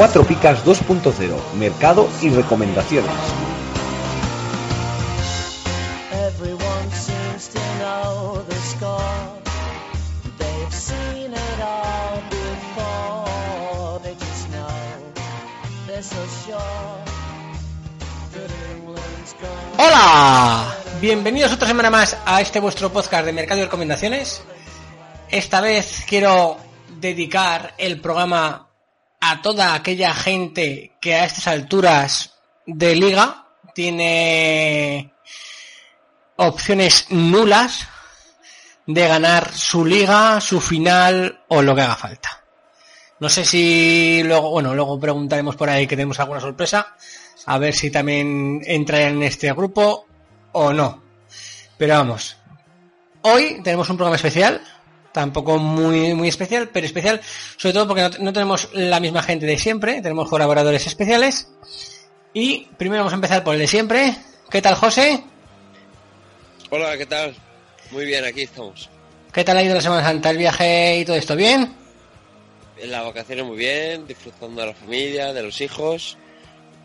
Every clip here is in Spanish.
Cuatro Picas 2.0, mercado y recomendaciones. ¡Hola! Bienvenidos otra semana más a este vuestro podcast de Mercado y Recomendaciones. Esta vez quiero dedicar el programa a toda aquella gente que a estas alturas de liga tiene opciones nulas de ganar su liga, su final o lo que haga falta. No sé si luego, bueno, luego preguntaremos por ahí que tenemos alguna sorpresa, a ver si también entra en este grupo o no. Pero vamos, hoy tenemos un programa especial, tampoco muy, muy especial, pero especial sobre todo porque no, no tenemos la misma gente de siempre, tenemos colaboradores especiales. Y primero vamos a empezar por el de siempre. ¿Qué tal, José? Hola, ¿qué tal? Muy bien, aquí estamos. ¿Qué tal ha ido la Semana Santa, el viaje y todo esto? ¿Bien? En las vacaciones muy bien, disfrutando de la familia, de los hijos.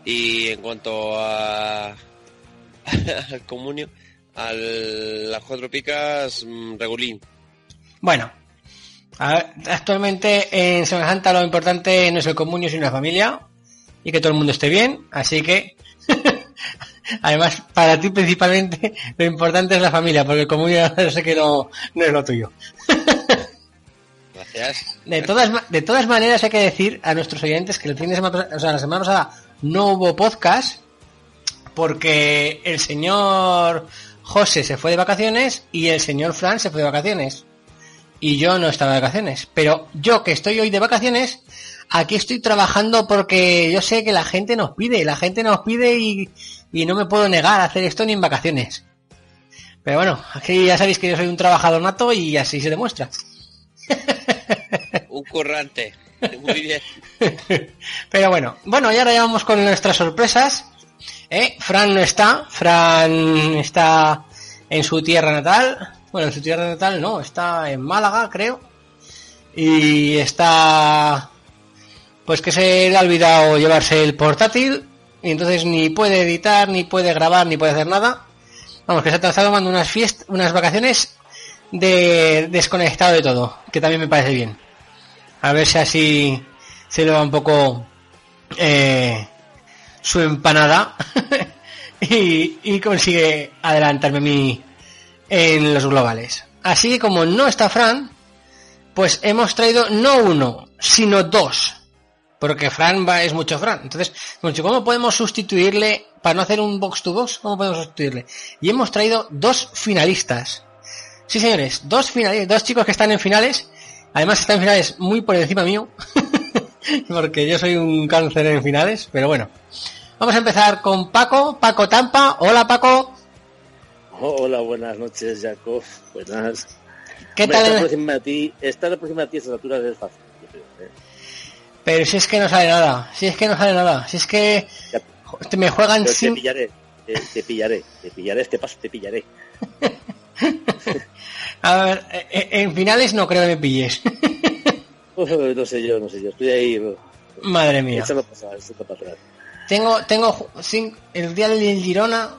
Y en cuanto a al comunio, a las cuatro picas, mm, regulín. Bueno, a actualmente en Semana Santa lo importante no es el comunio, sino la familia y que todo el mundo esté bien. Así que, además, para ti principalmente lo importante es la familia, porque el comunio sé que no, no es lo tuyo. Gracias. De todas, de todas maneras hay que decir a nuestros oyentes que el fin de semana, o sea, la semana pasada no hubo podcast porque el señor José se fue de vacaciones y el señor Fran se fue de vacaciones. Y yo no estaba de vacaciones. Pero yo que estoy hoy de vacaciones, aquí estoy trabajando porque yo sé que la gente nos pide, la gente nos pide y, y no me puedo negar a hacer esto ni en vacaciones. Pero bueno, aquí ya sabéis que yo soy un trabajador nato y así se demuestra. Un currante. Muy bien. Pero bueno, bueno, y ahora ya vamos con nuestras sorpresas. ¿eh? Fran no está, Fran está en su tierra natal. Bueno, en su tierra natal no, está en Málaga, creo. Y está... Pues que se le ha olvidado llevarse el portátil. Y entonces ni puede editar, ni puede grabar, ni puede hacer nada. Vamos, que se ha estado tomando unas fiestas, unas vacaciones de desconectado de todo, que también me parece bien. A ver si así se le va un poco eh, su empanada y, y consigue adelantarme mí en los globales. Así que como no está Fran, pues hemos traído no uno, sino dos. Porque Fran va, es mucho Fran. Entonces, ¿cómo podemos sustituirle, para no hacer un box to box, cómo podemos sustituirle? Y hemos traído dos finalistas. Sí, señores, dos finalistas, dos chicos que están en finales. Además están en finales muy por encima mío. porque yo soy un cáncer en finales, pero bueno. Vamos a empezar con Paco, Paco Tampa. Hola Paco, Hola, buenas noches, Jacob. Buenas. ¿qué Hombre, Estar tal? encima de ti, estar encima de ti a estas alturas es fácil. yo creo, ¿eh? Pero si es que no sale nada, si es que no sale nada, si es que Ya, me juegan pero te sin... pillaré, te, te pillaré, te pillaré, este paso te pillaré. A ver, eh, eh, en finales no creo que me pilles. No sé yo, no sé yo, estoy ahí Madre mía. echando pasar, echando para atrás. Tengo, tengo cin- el día del Girona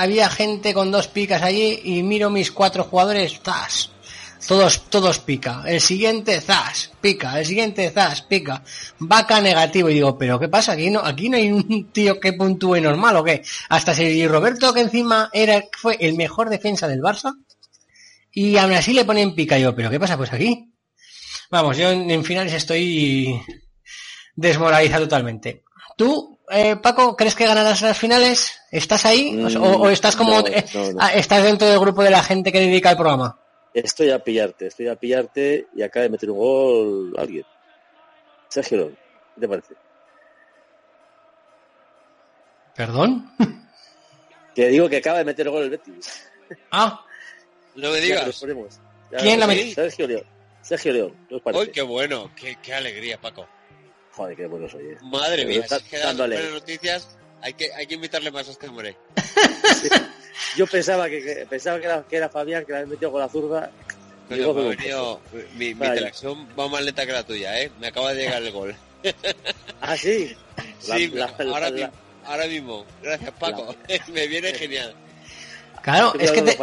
había gente con dos picas allí y miro mis cuatro jugadores, zas, todos, todos pica. El siguiente, zas, pica. El siguiente, zas, pica. Vaca negativo y digo, pero ¿qué pasa? Aquí no, aquí no hay un tío que puntúe normal o qué. Hasta si Roberto que encima era, fue el mejor defensa del Barça y aún así le ponen pica. Y yo, pero ¿qué pasa? Pues aquí. Vamos, yo en, en finales estoy desmoralizado totalmente. Tú, eh, Paco, ¿crees que ganarás las finales? ¿Estás ahí? O- Mm, o, o estás como... no, no, no. ah, ¿Estás dentro del grupo de la gente que dedica el programa? Estoy a pillarte, estoy a pillarte y acaba de meter un gol alguien. Sergio León, ¿qué te parece? ¿Perdón? Que digo que acaba de meter el gol el Betis. Ah, Ya que lo digas. Ya ¿Quién lo la metió? Sergio León. Sergio León, ¿qué os parece? ¡Uy, qué bueno! Qué, qué alegría, Paco! Joder, qué bueno soy. eh. Madre Pero mía, está si es que dando dándole. buenas noticias, hay que, hay que invitarle más a este hombre. Yo pensaba que, que- pensaba que era, que era Fabián que la había metido con la zurda. Digo, me pero- venido- mi, mi Vaya. interacción va más lenta que la tuya, ¿eh? Me acaba de llegar el gol. Ah, sí. Sí, La- la- ahora, ahora mismo. Gracias, Paco. me viene genial. claro, es que te,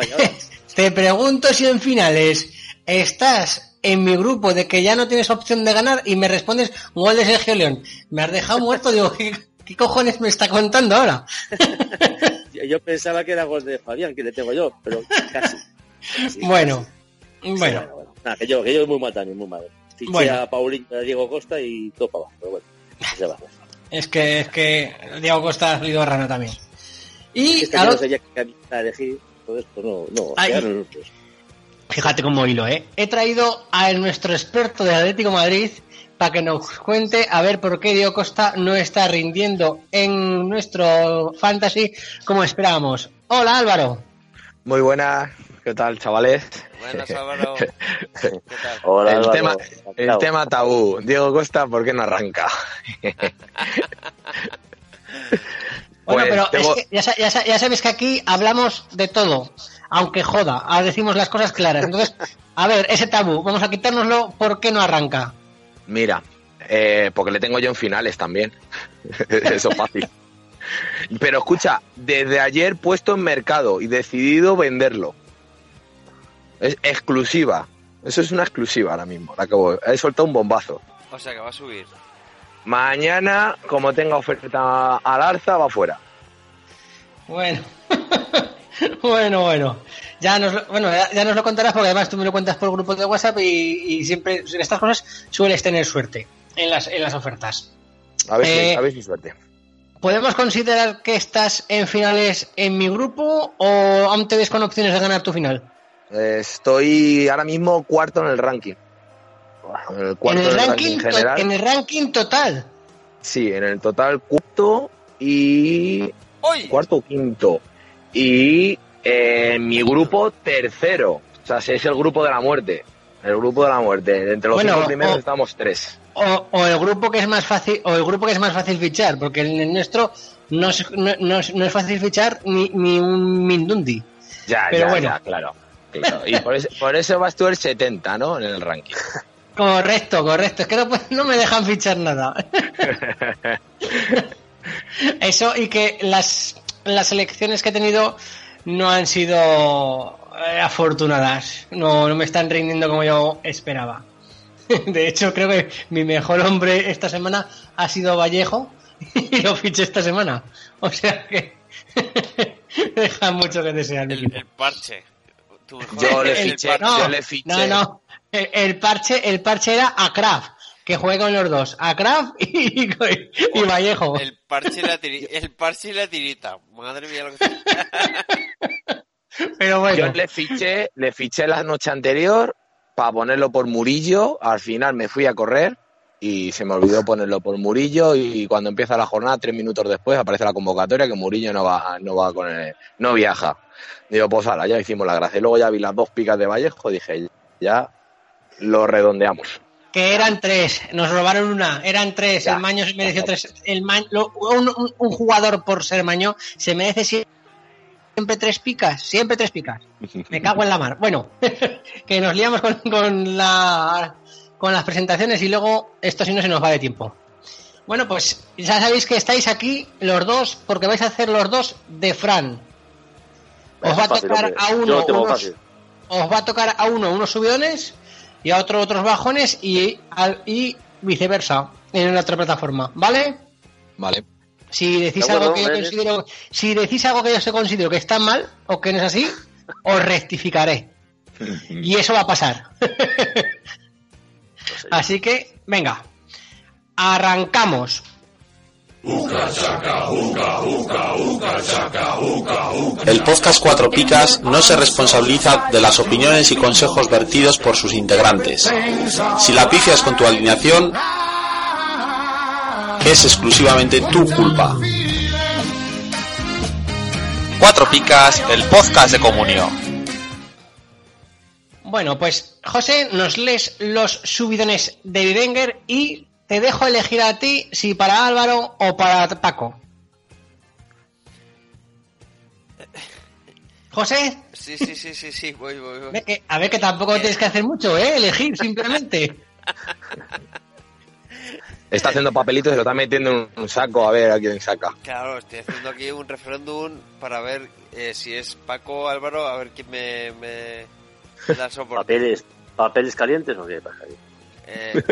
te pregunto si en finales estás en mi grupo de que ya no tienes opción de ganar y me respondes gol de Sergio León. Me has dejado muerto, digo, ¿qué, qué cojones me está contando ahora? Yo pensaba que era gol de Fabián, que le tengo yo, pero casi. Casi, Bueno, casi. bueno. Sí, bueno. Nada, que yo, que yo muy mal también, muy mal. Fiché Bueno. a Paulín, a Diego Costa y todo para abajo, pero bueno. Es que, es que Diego Costa ha salido rana también. Y Es que no sabía elegir, entonces pues no, no, Ay. Fíjate cómo hilo, ¿eh? He traído a nuestro experto de Atlético Madrid para que nos cuente a ver por qué Diego Costa no está rindiendo en nuestro fantasy como esperábamos. Hola Álvaro. Muy buenas, ¿qué tal, chavales? Buenas, Álvaro. ¿Qué tal? Hola, el, Álvaro, tema, el tema tabú. Diego Costa, ¿por qué no arranca? Bueno, Pues pero tengo- es que ya, ya ya sabes que aquí hablamos de todo, aunque joda, ahora decimos las cosas claras. Entonces, a ver, ese tabú, vamos a quitárnoslo, ¿por qué no arranca? Mira, eh, porque le tengo yo en finales también. Eso es fácil. Pero escucha, desde ayer puesto en mercado y decidido venderlo. Es exclusiva. Eso es una exclusiva ahora mismo. la que voy- He soltado un bombazo. O sea que va a subir. Mañana, como tenga oferta al alza, va fuera. Bueno, bueno, bueno. Ya nos, lo, bueno, ya, ya nos lo contarás porque además tú me lo cuentas por grupo de WhatsApp y, y siempre en estas cosas sueles tener suerte en las, en las ofertas. A ver, Eh, si, a ver si suerte. ¿Podemos considerar que estás en finales en mi grupo o aún te ves con opciones de ganar tu final? Eh, Estoy ahora mismo cuarto en el ranking. En el cuarto en el del ranking, to- general. en el ranking total. Sí, en el total cuarto y cuarto o quinto. Y eh, mi grupo tercero. O sea, es el grupo de la muerte. El grupo de la muerte. Entre los Bueno, cinco primeros o- estamos tres. O, o el grupo que es más fácil o el grupo que es más fácil fichar porque en el nuestro no es, no, no es, no es fácil fichar ni, ni un Mindundi Ya, Pero ya, bueno. ya, claro. claro. Y por eso, por eso vas tú el 70, ¿no? En el ranking. correcto correcto es que no, no me dejan fichar nada eso y que las las elecciones que he tenido no han sido eh, afortunadas no, no me están rindiendo como yo esperaba de hecho creo que mi mejor hombre esta semana ha sido Vallejo y lo fiché esta semana o sea que deja mucho que desear El, el parche. Tu mejor Yo le es el fiché, parche. no, yo le fiché. No, no. El, el parche, el parche era a Kraft, que juegue con los dos, a Kraft y, y Vallejo. El parche, y la tiri- el parche y la tirita. Madre mía, lo que Pero Yo bueno, le fiché, le fiché la noche anterior para ponerlo por Murillo. Al final me fui a correr y se me olvidó ponerlo por Murillo. Y cuando empieza la jornada, tres minutos después, aparece la convocatoria que Murillo no va, no va con el, no viaja. Digo, pues ahora, ya hicimos la gracia. Y luego ya vi las dos picas de Vallejo, dije, ya lo redondeamos. Que eran tres, nos robaron una, eran tres, Ya. el Maño se mereció tres, el Ma- lo- un, un- un jugador por ser Maño se merece sie- siempre tres picas, siempre tres picas. Me cago en la mar. Bueno, que nos liamos con, con la con las presentaciones y luego esto si no se nos va de tiempo. Bueno, pues ya sabéis que estáis aquí los dos porque vais a hacer los dos de Fran. Os va a tocar a uno unos, os va a tocar a uno unos subidones y a otro otros bajones y, al- y viceversa en la otra plataforma, ¿vale? Vale. Si decís De algo que yo considero, si decís algo que yo se considero que está mal o que no es así, os rectificaré. Y eso va a pasar. Así que, venga, arrancamos. El podcast Cuatro Picas no se responsabiliza de las opiniones y consejos vertidos por sus integrantes. Si la pifias con tu alineación, es exclusivamente tu culpa. Cuatro Picas, el podcast de comunión. Bueno, pues José, nos lees los subidones de Bivenger y te dejo elegir a ti si para Álvaro o para Paco. José, Sí, sí, sí, sí, sí, voy, voy, voy. que- a ver que tampoco tienes que hacer mucho, ¿eh? Elegir simplemente. Está haciendo papelitos y lo está metiendo en un saco a ver a quién saca. Claro, estoy haciendo aquí un referéndum para ver eh, si es Paco o Álvaro, a ver quién me, me da soporte. ¿Papeles, papeles calientes o qué pasa ahí? Eh,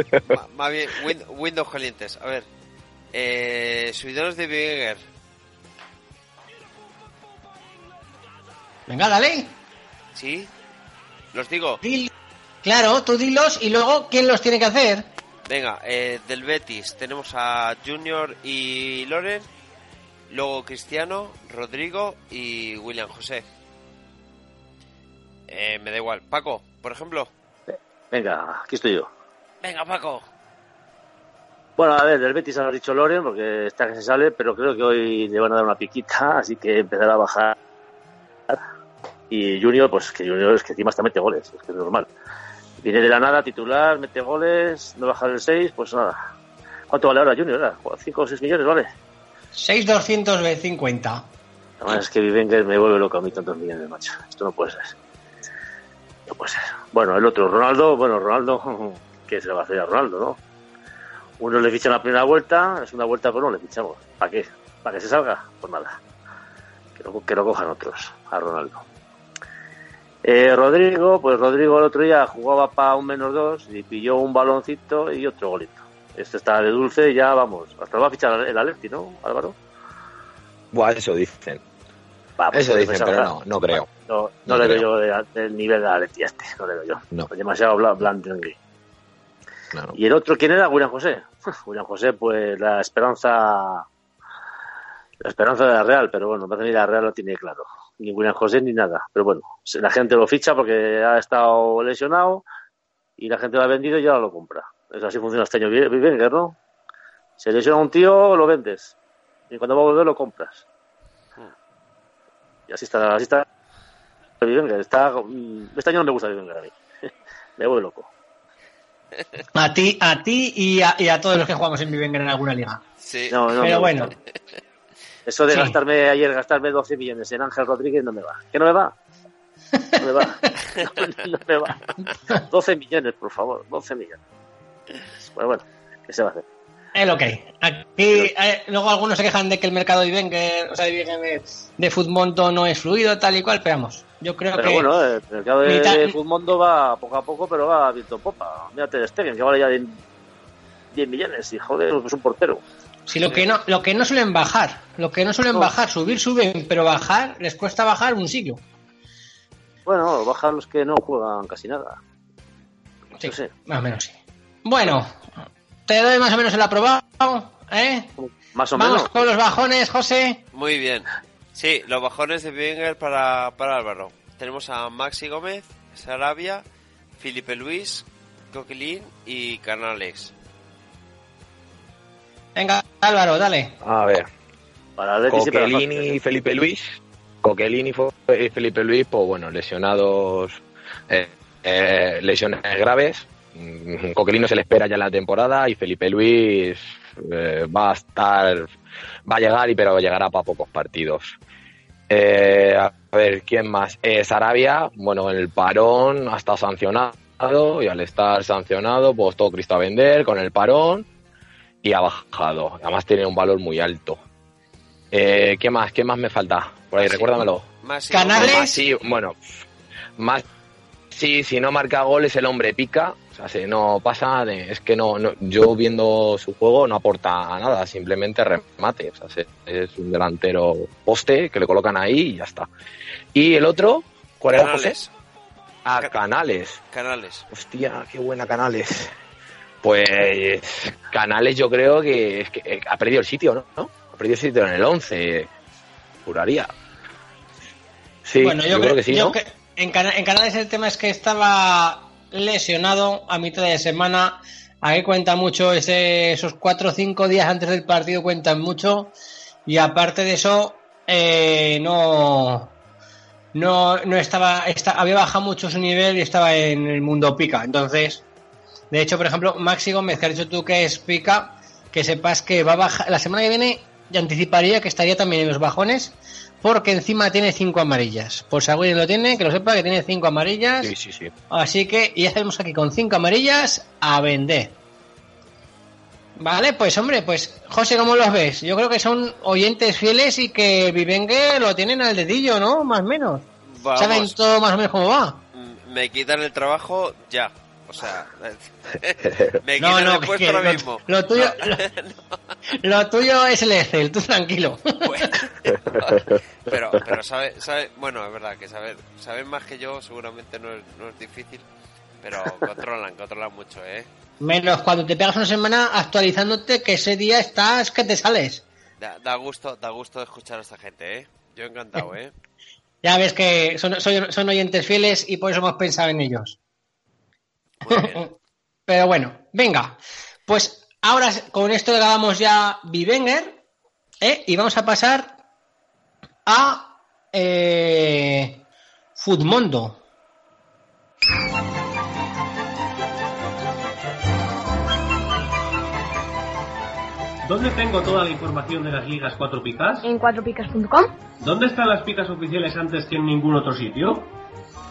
más bien, win- Windows calientes. A ver, eh, subidones de Bivenger. Venga, dale. ¿Sí? ¿Los digo? Dil- Claro, tú dilos y luego, ¿quién los tiene que hacer? Venga, eh, del Betis tenemos a Junior y Loren, luego Cristiano, Rodrigo y William José. Eh, me da igual. Paco, por ejemplo. Venga, aquí estoy yo. Venga, Paco. Bueno, a ver, del Betis ha dicho Loren, porque está que se sale, pero creo que hoy le van a dar una piquita, así que empezará a bajar. Y Junior, pues que Junior es que encima hasta mete goles, es que es normal. Viene de la nada, titular, mete goles, no baja el 6, pues nada. ¿Cuánto vale ahora Junior? ahora? ¿5 o 6 millones vale? 6,250. Además es que Vivenger me vuelve loco a mí tantos millones, macho. Esto no puede ser. No puede ser. Bueno, el otro, Ronaldo, bueno, Ronaldo, ¿qué se le va a hacer a Ronaldo, no? Uno le fichan la primera vuelta, la segunda vuelta, pues no le fichamos. ¿Para qué? ¿Para que se salga? Pues nada. Que lo, que lo cojan otros, a Ronaldo. Eh, Rodrigo, pues Rodrigo el otro día jugaba para un menos dos y pilló un baloncito y otro golito. Este está de dulce y ya vamos. Hasta lo va a fichar el Atleti, ¿no, Álvaro? Buah, eso dicen. Va, pues Eso puede dicen, pero no, no creo. No, no, No le veo creo. yo de- del nivel de Atleti este, no le veo yo. No. Pues demasiado blan- blando. ¿Y el otro quién era? William José. William José, pues la esperanza la esperanza de la Real, pero bueno, parece que la Real lo tiene claro. Ni William José ni nada. Pero bueno, la gente lo ficha porque ha estado lesionado y la gente lo ha vendido y ahora lo compra. Eso así funciona este año Wenger, ¿no? Se lesiona un tío, lo vendes. Y cuando va a volver lo compras. Y así está, así está. Está, mm, este año no me gusta Wenger a mí. me vuelve loco. A ti, a ti y a, y a todos los que jugamos en Bivenger en alguna liga. Sí. No, no, Pero bueno. Eso de Sí. gastarme ayer, gastarme 12 millones en Ángel Rodríguez no me va. ¿Qué no me va? No me va. No, no me va. 12 millones, por favor. 12 millones. Bueno, bueno, ¿qué se va a hacer? es lo que hay. Aquí, eh, luego algunos se quejan de que el mercado de Bivenger, o sea, de de Futmonto no es fluido, tal y cual, pero vamos, yo creo Pero que... bueno, el mercado de, de Futmundo va poco a poco, pero va viento en popa. Mírate de Stegen, que vale ya 10, 10 millones. Y joder, es un portero. Si lo que no, lo que no suelen bajar, lo que no suelen No. bajar, subir, suben, pero bajar, les cuesta bajar un siglo. Bueno, bajan los que no juegan casi nada. Sí, sé. más o menos sí. Bueno, te doy más o menos el aprobado, ¿eh? Más o Vamos menos. con los bajones, José. Muy bien. Sí, los bajones de Wenger para, para Álvaro. Tenemos a Maxi Gómez, Sarabia, Felipe Luis, Coquelin y Canales. Venga, Álvaro, dale. A ver, Para Coquelini y Felipe Luis. Coquelini y Felipe Luis, pues bueno, lesionados, eh, eh, lesiones graves. Mm, Coquelin no se le espera ya en la temporada y Felipe Luis eh, va a estar, va a llegar y pero llegará para pocos partidos. Eh, a ver, ¿quién más? Eh, Sarabia, bueno, en el parón ha estado sancionado y al estar sancionado, pues todo Cristo a vender con el parón y ha bajado. Además tiene un valor muy alto. Eh, ¿Qué más? ¿Qué más me falta? Por ahí, recuérdamelo. Canales. Bueno, más sí, si no marca goles el hombre pica. O sea, si no pasa, de- es que no, no- yo viendo su juego no aporta nada, simplemente remate. O sea, se- es un delantero poste que le colocan ahí y ya está. Y el otro, ¿cuál era José? A Ca- Canales. Canales. Hostia, qué buena Canales. Pues Canales yo creo que, es que, eh, ha perdido el sitio, ¿no? ¿no? Ha perdido el sitio en el 11, juraría. Sí, bueno, yo, creo, que sí, yo ¿no? que- en, Cana- en Canales el tema es que estaba lesionado a mitad de semana. Ahí cuenta mucho, ese, esos cuatro o cinco días antes del partido cuentan mucho. Y aparte de eso, eh, no, no, no estaba, esta- había bajado mucho su nivel y estaba en el mundo pica. Entonces, de hecho, por ejemplo, Maxi Gómez, has dicho tú que es pica, que sepas que va a bajar, la semana que viene, ya anticiparía que estaría también en los bajones, porque encima tiene cinco amarillas. Por si alguien lo tiene, que lo sepa que tiene cinco amarillas. Sí, sí, sí. Así que ya sabemos aquí con cinco amarillas a vender. Vale, pues hombre, pues José, ¿cómo los ves? Yo creo que son oyentes fieles y que Vivengue lo tienen al dedillo, ¿no? Más o menos. Vamos. Saben todo más o menos cómo va. Mm, Me quitan el trabajo ya. O sea, me No, no, que- lo- mismo. lo tuyo- Lo tuyo es el Excel, tú tranquilo. Pero, pero sabe, sabe, bueno, es verdad que saber, saben más que yo seguramente no es, no es difícil, pero controlan, controlan mucho, ¿eh? Menos cuando te pegas una semana actualizándote que ese día estás que te sales. Da, da gusto, da gusto escuchar a esta gente, ¿eh? Yo encantado, ¿eh? Ya ves que son, son, son oyentes fieles y por eso hemos pensado en ellos. Pero bueno, venga. Pues ahora con esto le damos ya Vivenger ¿eh? y vamos a pasar a eh, Futmundo. ¿Dónde tengo toda la información de las ligas 4 picas? En 4picas.com. ¿Dónde están las picas oficiales antes que en ningún otro sitio?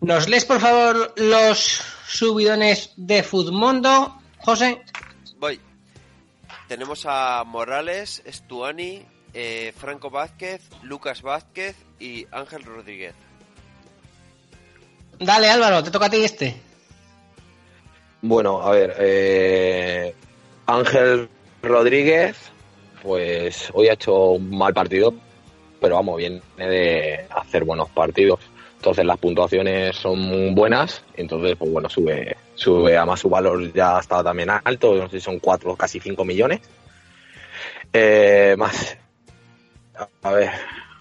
¿Nos lees por favor los subidones de Futmundo, José? Voy. Tenemos a Morales, Estuani, eh, Franco Vázquez, Lucas Vázquez y Ángel Rodríguez. Dale Álvaro, te toca a ti este. Bueno, a ver, eh, Ángel Rodríguez, pues hoy ha hecho un mal partido, pero vamos, viene de hacer buenos partidos. Entonces las puntuaciones son buenas, entonces pues bueno, sube, sube, además su valor ya está también alto, no sé si son 4, casi 5 millones. Eh, más, a ver,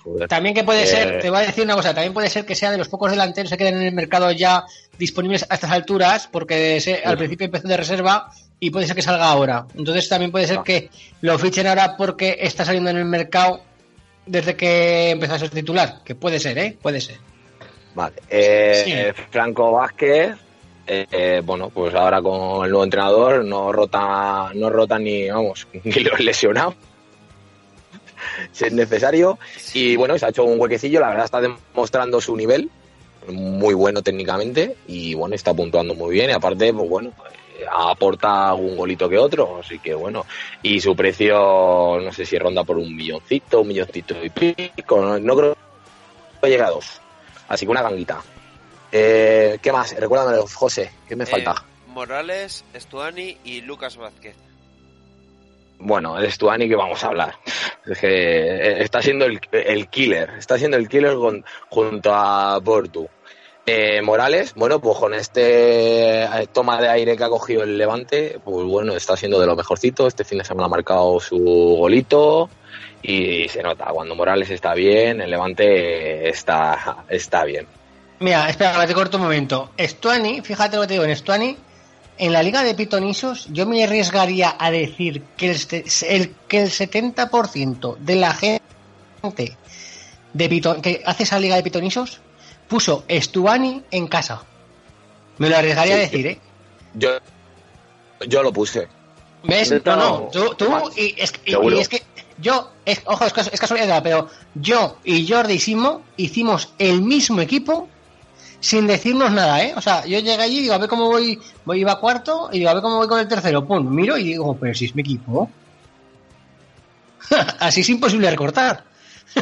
joder. También que puede Eh, ser, te voy a decir una cosa, también puede ser que sea de los pocos delanteros que quedan en el mercado ya disponibles a estas alturas, porque se- al principio empezó de reserva y puede ser que salga ahora. Entonces también puede ser que lo fichen ahora porque está saliendo en el mercado desde que empezó a ser titular, que puede ser, ¿eh? Puede ser. Vale. Eh, Sí. Franco Vázquez, eh, bueno, pues ahora con el nuevo entrenador no rota, no rota ni, vamos, ni los lesionados. Si es necesario. Y bueno, se ha hecho un huequecillo, la verdad está demostrando su nivel, muy bueno técnicamente, y bueno, está puntuando muy bien. Y aparte, pues bueno, aporta un golito que otro, así que bueno. Y su precio, no sé si ronda por un milloncito, un milloncito y pico, no, no creo que llegue a dos. Así que una ganguita. Eh, ¿Qué más? Recuérdamelo, José. ¿Qué me Eh, falta? Morales, Estuani y Lucas Vázquez. Bueno, el Stuani que vamos a hablar. Es que eh, está siendo el, el killer. Está siendo el killer con- junto a Portu. Eh, Morales, bueno, pues con este eh, toma de aire que ha cogido el Levante, pues bueno, está siendo de lo mejorcito. Este fin de semana ha marcado su golito y se nota. Cuando Morales está bien, el Levante está, está bien. Mira, espera, te corto un momento. Estuani, fíjate lo que te digo, en Estuani, en la liga de pitonisos, yo me arriesgaría a decir que el, el- que el 70% de la gente de Pito- que hace esa liga de pitonisos puso Estuani en casa. Me lo arriesgaría a decir, ¿eh? Yo, yo lo puse. ¿Ves? No, no, no- tú, tú y, es, y- Seguro. y es que yo, es, ojo, es, cas- es casualidad, pero yo y Jordi Simo hicimos el mismo equipo sin decirnos nada, ¿eh? O sea, yo llegué allí y digo, a ver cómo voy, voy iba cuarto y digo, a ver cómo voy con el tercero. Pum, miro y digo, pero si es mi equipo. Así es imposible recortar.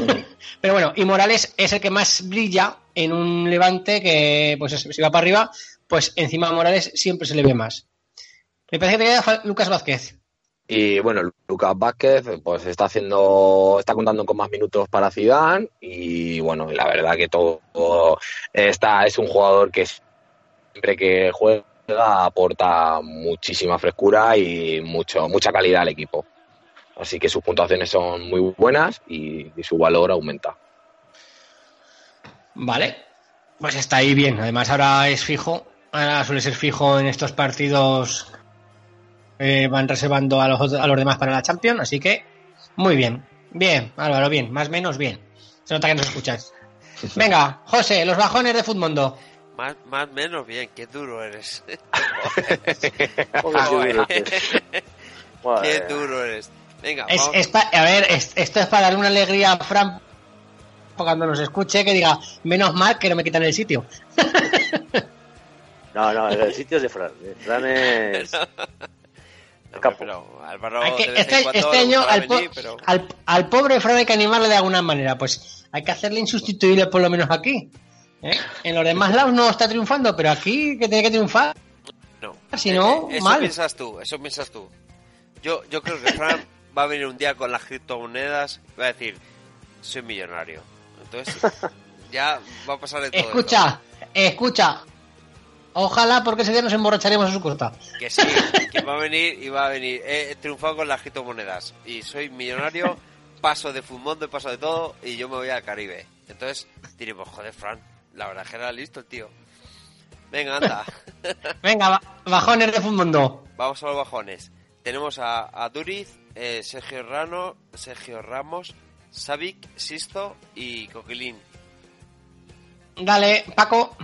pero bueno, y Morales es el que más brilla en un levante que, pues, si va para arriba, pues encima de Morales siempre se le ve más. Me parece que te queda Lucas Vázquez. Y bueno, Lucas Vázquez pues está haciendo, está contando con más minutos para Zidane y bueno, la verdad que todo está, es un jugador que siempre que juega aporta muchísima frescura y mucho, mucha calidad al equipo. Así que sus puntuaciones son muy buenas y, y su valor aumenta. Vale, pues está ahí bien. Además ahora es fijo, ahora suele ser fijo en estos partidos eh, van reservando a los, otros- a los demás para la Champions, así que muy bien. Bien, Álvaro, bien, más o menos bien. Se nota que nos escuchas. Venga, José, los bajones de Futmundo. Más, más menos bien, qué duro eres. Qué duro eres. Venga, Es, vamos. es pa- a ver, es- esto es para darle una alegría a Fran cuando nos escuche que diga, menos mal que no me quitan el sitio. No, no, el sitio es de Fran. Fran es. Capo. pero Álvaro Hay que- este, este año al, po- venir, pero- al, al pobre Fran hay que animarle de alguna manera. Pues hay que hacerle insustituible por lo menos aquí. ¿eh? En los demás lados no está triunfando, pero aquí que tiene que triunfar. No. Si no, Eh, eso mal. piensas tú, eso piensas tú. Yo, yo creo que Fran va a venir un día con las criptomonedas y va a decir, soy millonario. Entonces, ya va a pasar de todo. Escucha, escucha. Ojalá porque ese día nos emborracharemos a su costa. Que sí, que va a venir y va a venir. He triunfado con las criptomonedas y soy millonario, paso de Fumondo paso de todo y yo me voy al Caribe. Entonces diremos, joder, Fran, la verdad es que era listo el tío. Venga, anda. Venga, ba- bajones de Futmundo. Vamos a los bajones. Tenemos a, a Duriz, eh, Sergio Rano, Sergio Ramos, Savic, Sisto y Coquilín. Dale, Paco.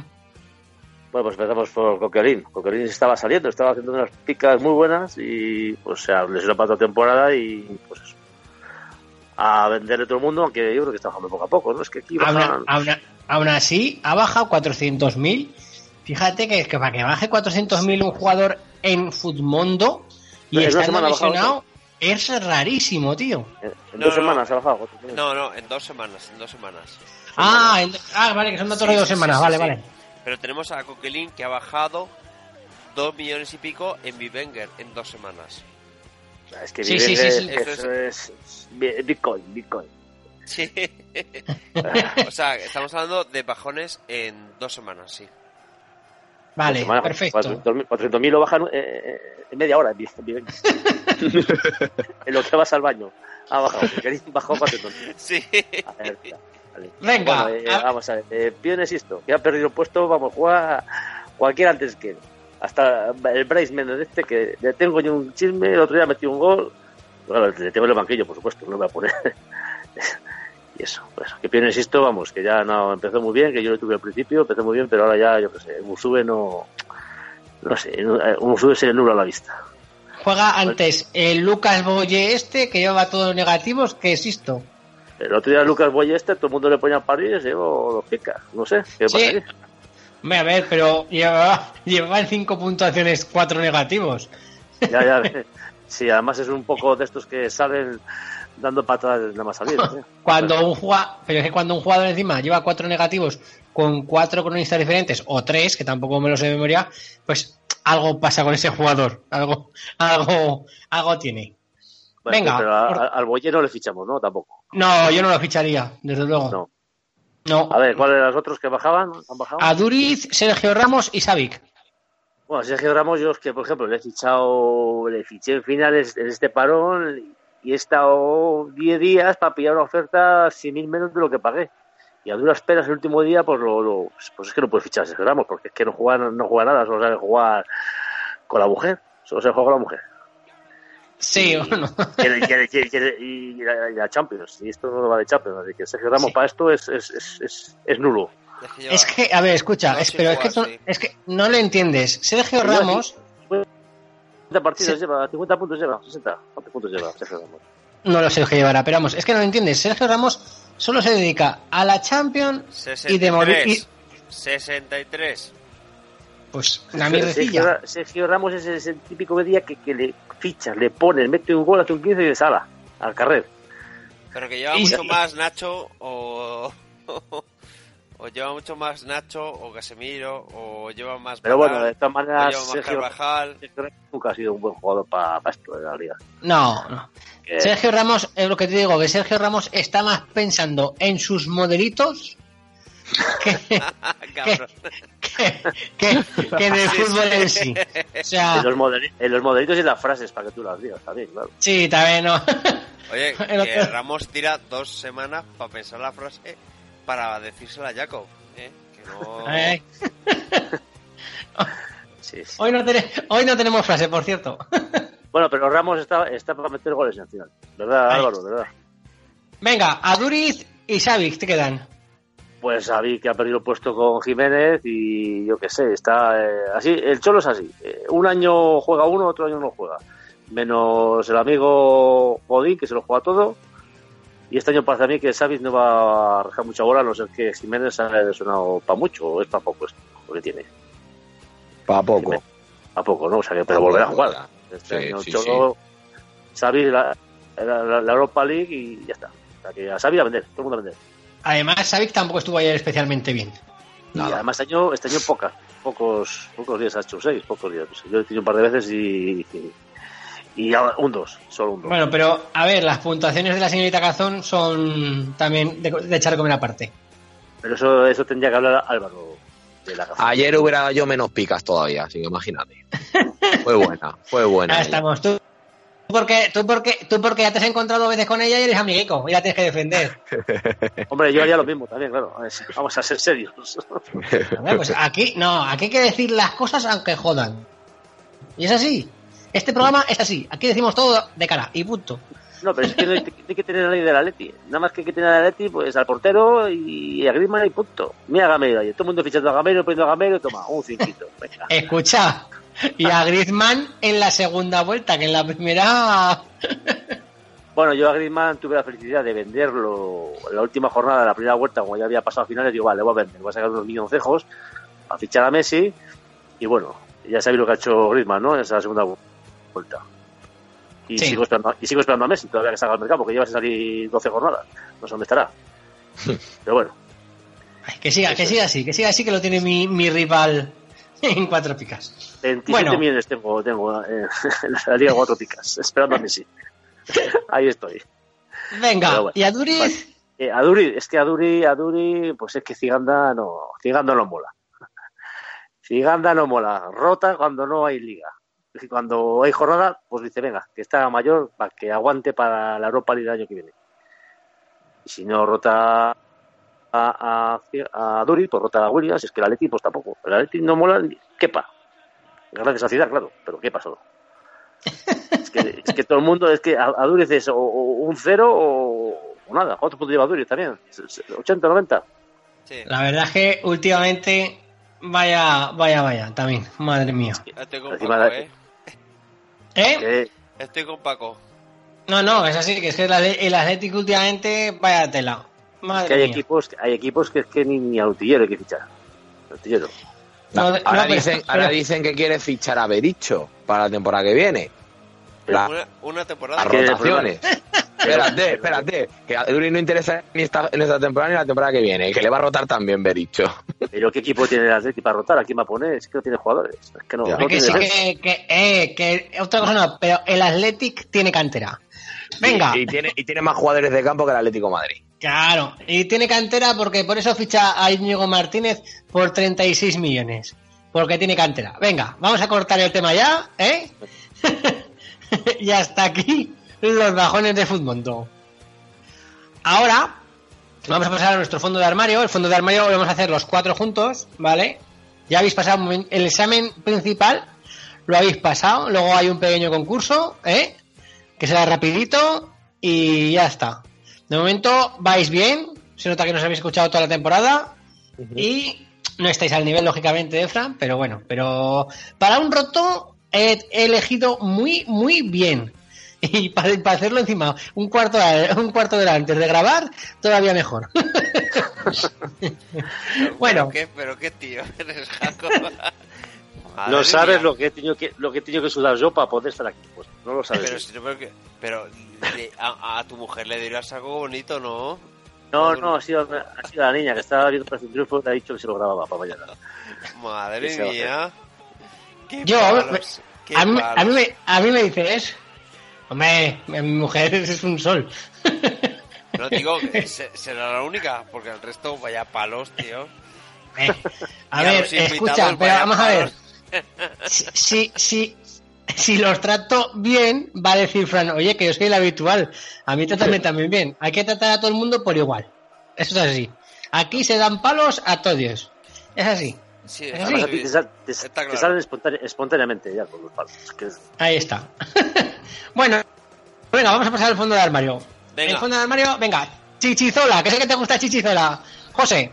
Bueno, pues empezamos por Coquelin. Coquelin estaba saliendo, estaba haciendo unas picas muy buenas y pues se lesionó para toda temporada y pues eso. A venderle todo el mundo, aunque yo creo que está bajando poco a poco, ¿no? Es que aquí Aún, bajan... aún- aún así, ha bajado 400.000. Fíjate que, que para que baje 400.000 un jugador en Futmundo y En una estando lesionado es rarísimo, tío. En No, dos no. semanas ha bajado. No, no, en dos semanas, en dos semanas. Ah, en- ah, vale, que son datos Sí, de dos sí, semanas, sí, vale, sí, vale. Pero tenemos a Coquelin que ha bajado dos millones y pico en Vivenger en dos semanas. Es que Sí, sí, sí, sí. eso es, es Bitcoin, Bitcoin. Sí. o sea, estamos hablando de bajones en dos semanas, sí. Vale, perfecto. 400.000 400.000 lo bajan eh, en media hora. en lo que vas al baño. Ha bajado. Bajó 400.000. Sí. A ver, vale. Venga, Bueno, eh, a- vamos a ver. Eh, Piones esto, que ha perdido puesto, vamos a jugar cualquiera antes que él. Hasta el Bryce Méndez este, que le tengo yo un chisme, el otro día metió un gol. Claro, le tengo en el banquillo, por supuesto, no lo voy a poner. y eso, pues, que Piones esto, vamos, que ya no empezó muy bien, que yo lo tuve al principio, empezó muy bien, pero ahora ya, yo qué sé, Musube no. No sé, Musube se le nubla la vista. Juega antes el Lucas Boye este, que lleva todos negativos, que existo. El otro día Lucas Boy este, todo el mundo le ponía París, y yo los pica, no sé, ¿qué Sí. pasa ahí? Hombre, a ver, pero llevaba, llevaba en cinco puntuaciones cuatro negativos. Ya, ya. Sí, además es un poco de estos que salen dando patadas nada más salir. ¿eh? Cuando un jugador, pero es que cuando un jugador encima lleva cuatro negativos con cuatro cronistas diferentes o tres, que tampoco me lo sé de memoria, pues algo pasa con ese jugador, algo, algo, algo tiene. Bueno, Venga, Pero a- por- al le fichamos, ¿no? Tampoco. No, yo no lo ficharía, desde luego. No. No. A ver, ¿cuáles eran los otros que bajaban? ¿Han bajado? A Duriz, Sergio Ramos y Savic. Bueno, Sergio Ramos, yo es que, por ejemplo, le he fichado, le fiché en finales en este parón y he estado 10 días para pillar una oferta sin mil menos de lo que pagué. Y a duras penas el último día, pues, lo, lo- pues es que no puedes fichar a Sergio Ramos, porque es que no juega, no juega nada, solo sabe jugar con la mujer. Solo se juega con la mujer. Sí, bueno. Quiere- quiere- quiere- quiere- y, la, y la Champions. Y esto no va de Champions. Así que Sergio Ramos para esto es, es, es, es, es nulo. Es que, a ver, escucha, No, es, sí pero es que, tú- sí. es que no le entiendes. Sergio Ramos 50 partidos lleva, 50 puntos lleva, 60. ¿Cuántos puntos lleva Sergio Ramos? no lo sé qué llevará, pero vamos, es que no lo entiendes. Sergio Ramos solo se dedica a la Champions y de morir y, 63. Pues Sergio, mierdecilla. Sergio Ramos es el, el típico día que, que le fichas, le pones, mete un gol, hace un 15 y de sala, al carrer. Pero que lleva Y- mucho más Nacho o... o lleva mucho más Nacho o Casemiro o lleva más... Pero bueno, de todas maneras, Sergio, Carvajal. Nunca ha sido un buen jugador para esto de la liga. No, no. Sergio Ramos, es lo que te digo, que Sergio Ramos está más pensando en sus modelitos que, que, que- que en el fútbol en sí. O sea, en, los modeli- en los modelitos y las frases para que tú las digas también, claro. sí, también no. Oye, El que Ramos tira dos semanas para pensar la frase para decírsela a Jacob. ¿eh? Que no... Ay, Sí, sí. hoy, no hoy no tenemos frase, por cierto. Bueno, pero Ramos está, está para meter goles en final. ¿Verdad. Álvaro? ¿Verdad? Venga, Aduriz y Savic te quedan. Pues Xavi que ha perdido el puesto con Jiménez y yo qué sé, está eh, así, el Cholo es así, eh, un año juega uno, otro año no juega, menos el amigo Godín que se lo juega todo y este año parece a mí que Xavi no va a arrancar mucha bola, a no ser que Jiménez haya sonado para mucho, o es para poco esto, lo que tiene, Para poco. para poco, ¿no? O sea que, pero volverá a jugar. Este Sí, año sí, Cholo, Xavi la, la- la Europa League y ya está. O sea que a Xavi a vender, todo el mundo a vender. Además, Savic tampoco estuvo ayer especialmente bien. Y además este año, este año pocas, pocos, pocos días ha hecho seis, pocos días. Yo he tenido un par de veces y, y, y ahora un dos, solo un dos. Bueno, pero a ver, las puntuaciones de la señorita Cazón son también de, de echar comer aparte. Pero eso, eso tendría que hablar Álvaro de la gafa. Ayer hubiera dado yo menos picas todavía, así que imagínate. Fue buena, fue buena. Ya estamos. Tú porque, tú, porque, tú porque ya te has encontrado veces con ella y eres amiguico y la tienes que defender. Hombre, yo haría lo mismo también, claro. A ver, Vamos a ser serios. A ver, pues aquí, no, aquí hay que decir las cosas aunque jodan. Y es así. Este programa es así. Aquí decimos todo de cara y punto. No, pero es que hay, que tener la ley del Atleti. Nada más que hay que tener al Atleti, pues al portero y a Griezmann y punto. Mira a Gameiro ahí. Todo el mundo fichando a Gameiro, poniendo a Gameiro, toma, un cinquito. Venga. Escucha. Y a Griezmann en la segunda vuelta, que en la primera... Bueno, yo a Griezmann tuve la felicidad de venderlo en la última jornada de la primera vuelta, como ya había pasado a finales, digo, vale, voy a vender, voy a sacar unos milloncejos a fichar a Messi y bueno, ya sabéis lo que ha hecho Griezmann, ¿no? En esa segunda vu- vuelta. Y, Sí. sigo esperando, y sigo esperando a Messi todavía que salga al mercado, porque lleva sin salir 12 jornadas. No sé dónde estará. Pero bueno, Ay, que siga, que siga así, que siga así que lo tiene mi, mi rival en cuatro picas. 27 Bueno. millones tengo, tengo eh, la Liga Cuatro Picas, esperando a Messi. Ahí estoy. Venga, bueno, y a Duriz... vale. Eh, a Duri, es que a Duri, a Duri, pues es que Ciganda no, Ciganda no mola. Ciganda no mola, rota cuando no hay liga. Cuando hay jornada, pues dice, venga, que está mayor para que aguante para la Europa League el año que viene. Y si no rota a, a, a Duri, pues rota a Williams, es que el Atleti pues tampoco. El Atleti no mola ni quepa. Gracias a Ciudad, claro, pero quepa solo. Es que, es que todo el mundo, es que a, a Duriz es o, o un cero o, o nada. ¿Cuántos puntos lleva Duriz también? ¿80, 90? Sí. La verdad es que últimamente... Vaya, vaya, vaya, también. Madre mía. Estoy con Paco, ¿eh? ¿Eh? Que- Estoy con Paco. No, no, es así, que es que el Atlético últimamente, vaya tela. Madre que hay mía. equipos, hay equipos que es que ni, ni al utillero hay que fichar. Al utillero. No, de- ahora, no, dicen, pero- ahora dicen que quiere fichar a Bericho para la temporada que viene. La- Una, una temporada. las que- rotaciones. espérate, espérate. Que a Duri no interesa ni esta, en esta temporada ni la temporada que viene. Que le va a rotar también Bericho. Pero ¿qué equipo tiene el Atleti para rotar? ¿A quién va a poner? Es que no tiene jugadores. Es que no, tiene sí defensa. que, que, eh, que otra cosa no, pero el Athletic tiene cantera. Venga, Y, y tiene, y tiene más jugadores de campo que el Atlético de Madrid. Claro, y tiene cantera porque por eso ficha a Íñigo Martínez por 36 millones. Porque tiene cantera. Venga, vamos a cortar el tema ya, ¿eh? y hasta aquí los bajones de fútbol. Ahora vamos a pasar a nuestro fondo de armario. El fondo de armario lo vamos a hacer los cuatro juntos, ¿vale? Ya habéis pasado el examen principal, lo habéis pasado. Luego hay un pequeño concurso, ¿eh? Que será rapidito y ya está. De momento vais bien. Se nota que nos habéis escuchado toda la temporada y no estáis al nivel, lógicamente, de Fran, pero bueno, pero para un roto he, he elegido muy, muy bien. Y para, para hacerlo encima un cuarto, de- un cuarto de hora antes de grabar, todavía mejor. bueno, ¿Pero qué, pero qué tío eres, Jaco? Madre no sabes mía. lo que he tenido que lo que he tenido que sudar yo para poder estar aquí. Pues no lo sabes. Pero, si no, pero, que- pero le- a, a tu mujer le dirás algo bonito, ¿no? No, no, ha sido, ha sido la niña que estaba viendo Operación Triunfo le ha dicho que se lo grababa para mañana. Madre ¿Qué se va a mía. Qué yo, palos, qué a mí, a, mí me, a mí me dices, hombre, mi mujer es un sol. No digo que se- será la única, porque el resto vaya palos, tío. Eh, a Y ver, escucha, pero vamos a ver. Si, si, si, si los trato bien, va a decir Fran, oye, que yo soy el habitual. A mí trátame también bien. Hay que tratar a todo el mundo por igual. Eso es así. Aquí se dan palos a todos. Es así. Sí, te, sal- te- Está te claro. salen espontane- espontáneamente ya con los palos. Es que es- Ahí está. bueno, venga, vamos a pasar al fondo del armario. Venga. El fondo del armario, venga. Chichizola, que sé que te gusta Chichizola. José,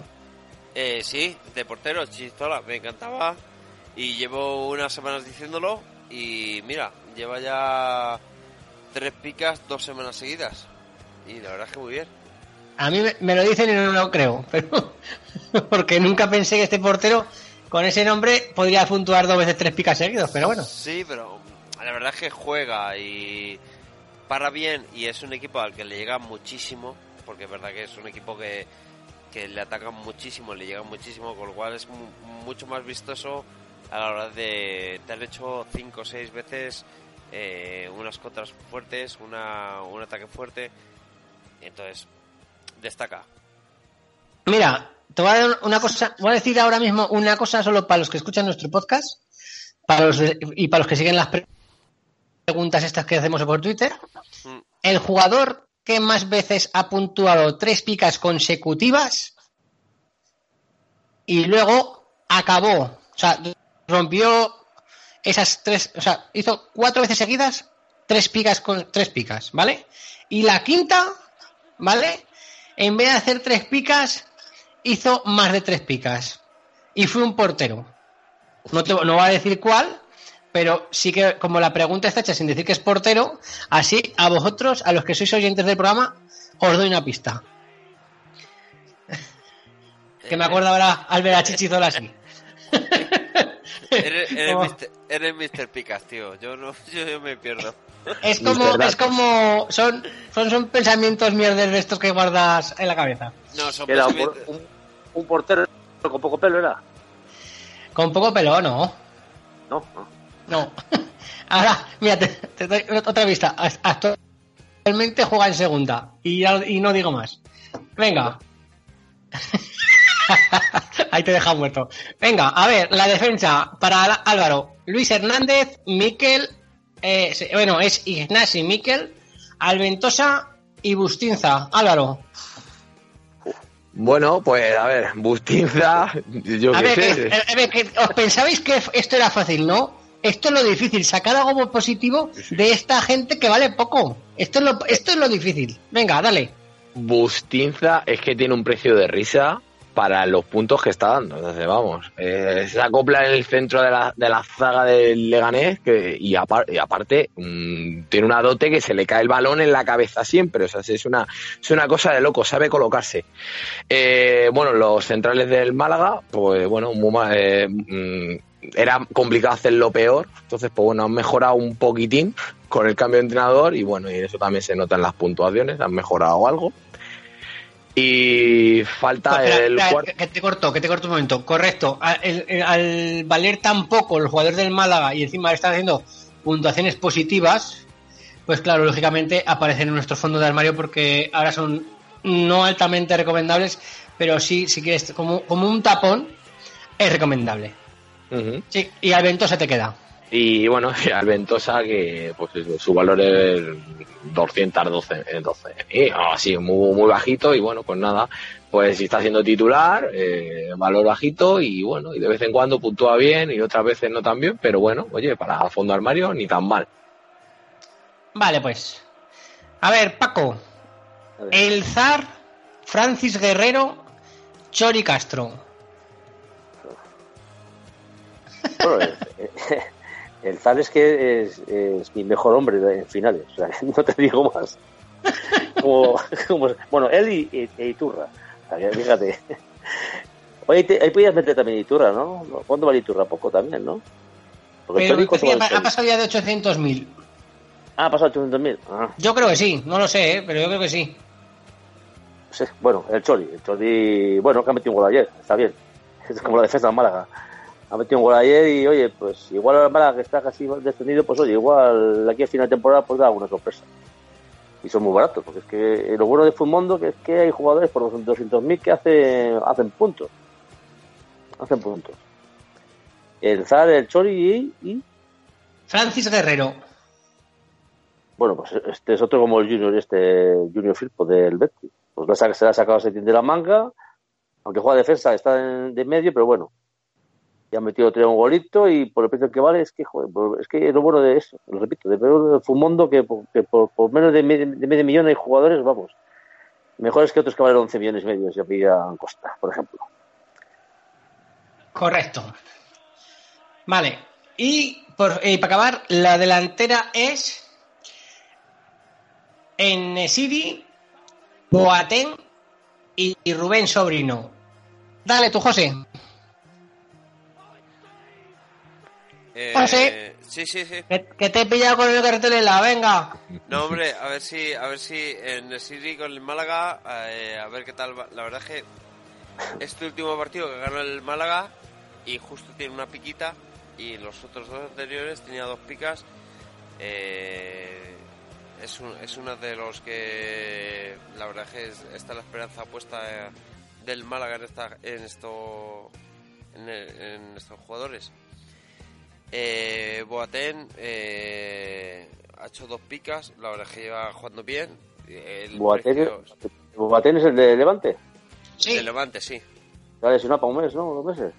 Eh, sí, de portero, chistola, me encantaba. Y llevo unas semanas diciéndolo. Y mira, lleva ya tres picas dos semanas seguidas. Y la verdad es que muy bien. a mí me, lo dicen y no lo creo, pero porque nunca pensé que este portero con ese nombre podría puntuar dos veces tres picas seguidos, pero bueno. Sí, pero la verdad es que juega y para bien. Y es un equipo al que le llega muchísimo. Porque es verdad que es un equipo que, que le atacan muchísimo, le llegan muchísimo. Con lo cual es mu- mucho más vistoso a la hora de te han hecho cinco o seis veces eh, unas contras fuertes, una, un ataque fuerte. Entonces, destaca. Mira, te voy a dar una cosa, voy a decir ahora mismo una cosa solo para los que escuchan nuestro podcast para los de- y para los que siguen las pre- preguntas estas que hacemos por Twitter. Mm. El jugador que más veces ha puntuado tres picas consecutivas y luego acabó, o sea, rompió esas tres, o sea, hizo cuatro veces seguidas tres picas con tres picas, ¿vale? Y la quinta, ¿vale? En vez de hacer tres picas, hizo más de tres picas. Y fue un portero. No, te, no voy a decir cuál, pero sí que como la pregunta está hecha sin decir que es portero, así a vosotros, a los que sois oyentes del programa, os doy una pista. que me acuerdo ahora al ver a Chichizola así. Eres, eres, Como- Mr. eres Mr. Picas, tío. Yo no yo, yo me pierdo. Es como, es como, son, son, son pensamientos mierdes de estos que guardas en la cabeza. No, son Era un, portero con poco pelo, ¿era? Con poco pelo, no. No, no. No. Ahora, mira, te, te doy otra vista. Actualmente juega en segunda. Y, ya- y no digo más. Venga. Ahí te deja muerto. Venga, a ver, la defensa para Álvaro. Luis Hernández, Miquel, eh, bueno, es Ignasi Miquel, Alventosa y Bustinza. Álvaro. Bueno, pues a ver, Bustinza, yo A qué ver, sé. a ver, que os pensabais que esto era fácil, ¿no? Esto es lo difícil, sacar algo positivo de esta gente que vale poco. Esto es lo, esto es lo difícil. Venga, dale. Bustinza es que tiene un precio de risa para los puntos que está dando. Entonces, vamos, eh, se acopla en el centro de la, de la zaga del Leganés que, y, apar- y aparte mm, tiene una dote que se le cae el balón en la cabeza siempre. O sea, es una, es una cosa de loco, sabe colocarse. Eh, bueno, los centrales del Málaga, pues bueno, muy eh, mm, era complicado hacerlo peor. Entonces, pues bueno, han mejorado un poquitín con el cambio de entrenador y bueno, y eso también se nota en las puntuaciones, han mejorado algo. Y falta Espera, el cuarto. que- te corto, que te corto un momento. Correcto. Al, el- el- al valer tan poco los jugadores del Málaga y encima están haciendo puntuaciones positivas, pues claro, lógicamente aparecen en nuestro fondo de armario porque ahora son no altamente recomendables, pero sí, si quieres, como, como un tapón, es recomendable. Sí, y al Vento se te queda. Y bueno, al Ventosa, que pues su valor es 212, eh, 12. Y así, muy, muy bajito. Y bueno, pues nada, pues si está siendo titular, eh, valor bajito. Y bueno, y de vez en cuando puntúa bien y otras veces no tan bien. Pero bueno, oye, para fondo armario ni tan mal. Vale, pues. A ver, Paco. El zar, Francis Guerrero, Chori Castro. Bueno, eh, eh, El Zal es que es, es mi mejor hombre en finales, o sea, no te digo más. Como, como- bueno, él y, y- Iturra, o sea, que fíjate. Oye, te- ahí podías meter también Iturra, ¿no? ¿Cuánto vale Iturra? Poco también, ¿no? Porque Pero Chori, ¿cuánto sí, vale el ha pasado ya de 800.000. Ah, ha pasado 800.000. Ah, Yo creo que sí, no lo sé, ¿eh? pero yo creo que sí. sí. Bueno, el Chori. El Chori, bueno, que ha metido un gol ayer, está bien. Es como la defensa del Málaga. Ha metido un gol ayer y, oye, pues igual el Málaga que está casi descendido, pues oye, igual aquí a final de temporada pues da una sorpresa. Y son muy baratos, porque es que lo bueno de Fumondo que es que hay jugadores por 200.000 que hacen, hacen puntos. Hacen puntos. El Zar, el Chori y, y, Francis Guerrero. bueno, pues este es otro como el Junior, este Junior Firpo del Betis. Pues la se la ha sacado Setín de la manga, aunque juega defensa, está en- de medio, pero bueno. Ya ha metido otro un golito y por el precio que vale, es que, joder, es que lo bueno de eso, lo repito, de peor Fumondo que, por- que por, menos de medio, millón hay jugadores, vamos, mejores que otros que valen 11 millones y medio, si pillan Costa, por ejemplo. Correcto. Vale. Y, y para acabar, la delantera es Enesiri, Boateng y, y Rubén Sobrino. Dale tú, José. Eh, José. Sí, sí, sí. Que, que te he pillado con el cartelera, venga. No, hombre, a ver si, a ver si en el City con el Málaga, eh, a ver qué tal va. La verdad es que este último partido que ganó el Málaga y justo tiene una piquita y los otros dos anteriores tenía dos picas. eh, es, un, es uno de los que la verdad es que es- está la esperanza puesta eh, del Málaga en, esta, en esto en, el- en estos jugadores. Eh, Boateng eh, ha hecho dos picas, la verdad es que lleva jugando bien. El Boateng, Boateng es el de Levante, de Levante, sí. se ha lesionado para un mes, ¿no? Dos meses.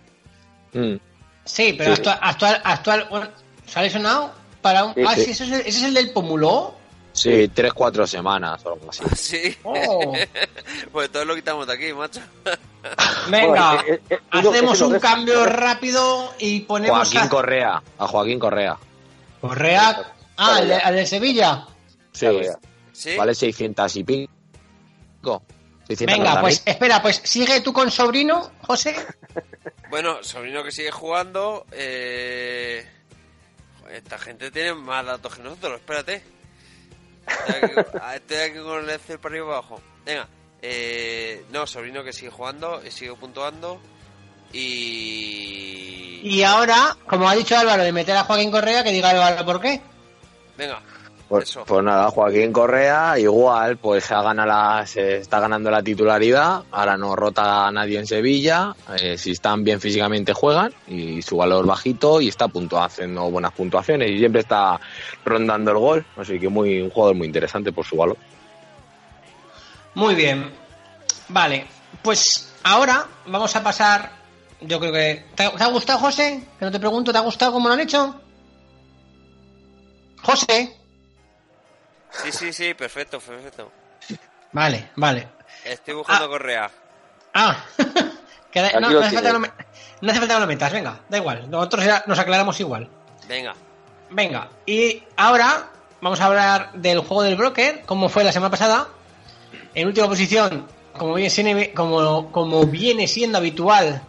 Sí, pero Sí. actual, actual, actual, bueno, ¿se ha lesionado? Para un... Sí, ah, sí. sí, ese es, el, ese es el del Pomuló. Sí, tres, cuatro semanas o algo así. Sí. Oh. pues todo lo quitamos de aquí, macho. Venga, Bueno, eh, eh, uno- hacemos un es- cambio rápido y ponemos Joaquín a Correa. A Joaquín Correa. Correa. Ah, al de, al de Sevilla. Sí. ¿Sí? Vale 600 y pico. 690.000. Venga, pues espera, pues sigue tú con sobrino, José. Bueno, sobrino que sigue jugando. Eh... Esta gente tiene más datos que nosotros, espérate. Estoy aquí, estoy aquí con el Excel para arriba y abajo. Venga, eh... no, sobrino que sigue jugando, y sigue puntuando. Y. Y ahora, como ha dicho Álvaro, de meter a Joaquín Correa, que diga Álvaro por qué. Venga, Pues, pues nada, Joaquín Correa, igual, pues se, ha ganado la- se está ganando la titularidad, ahora no rota a nadie en Sevilla, eh, si están bien físicamente juegan y su valor bajito y está puntua- haciendo buenas puntuaciones y siempre está rondando el gol, así que muy un jugador muy interesante por su valor. Muy bien. Vale, pues ahora vamos a pasar. Yo creo que. ¿Te ha, gustado, José? Que no te pregunto, ¿te ha gustado cómo lo han hecho? José. sí, sí, sí, perfecto, perfecto. Vale, vale. Estoy buscando Correa. Ah, que da- Aquí no, no hace falta me- no hace falta que lo metas, venga, da igual. Nosotros ya nos aclaramos igual. Venga. Venga, y ahora vamos a hablar del juego del broker, como fue la semana pasada. En última posición, como viene siendo, como, como viene siendo habitual,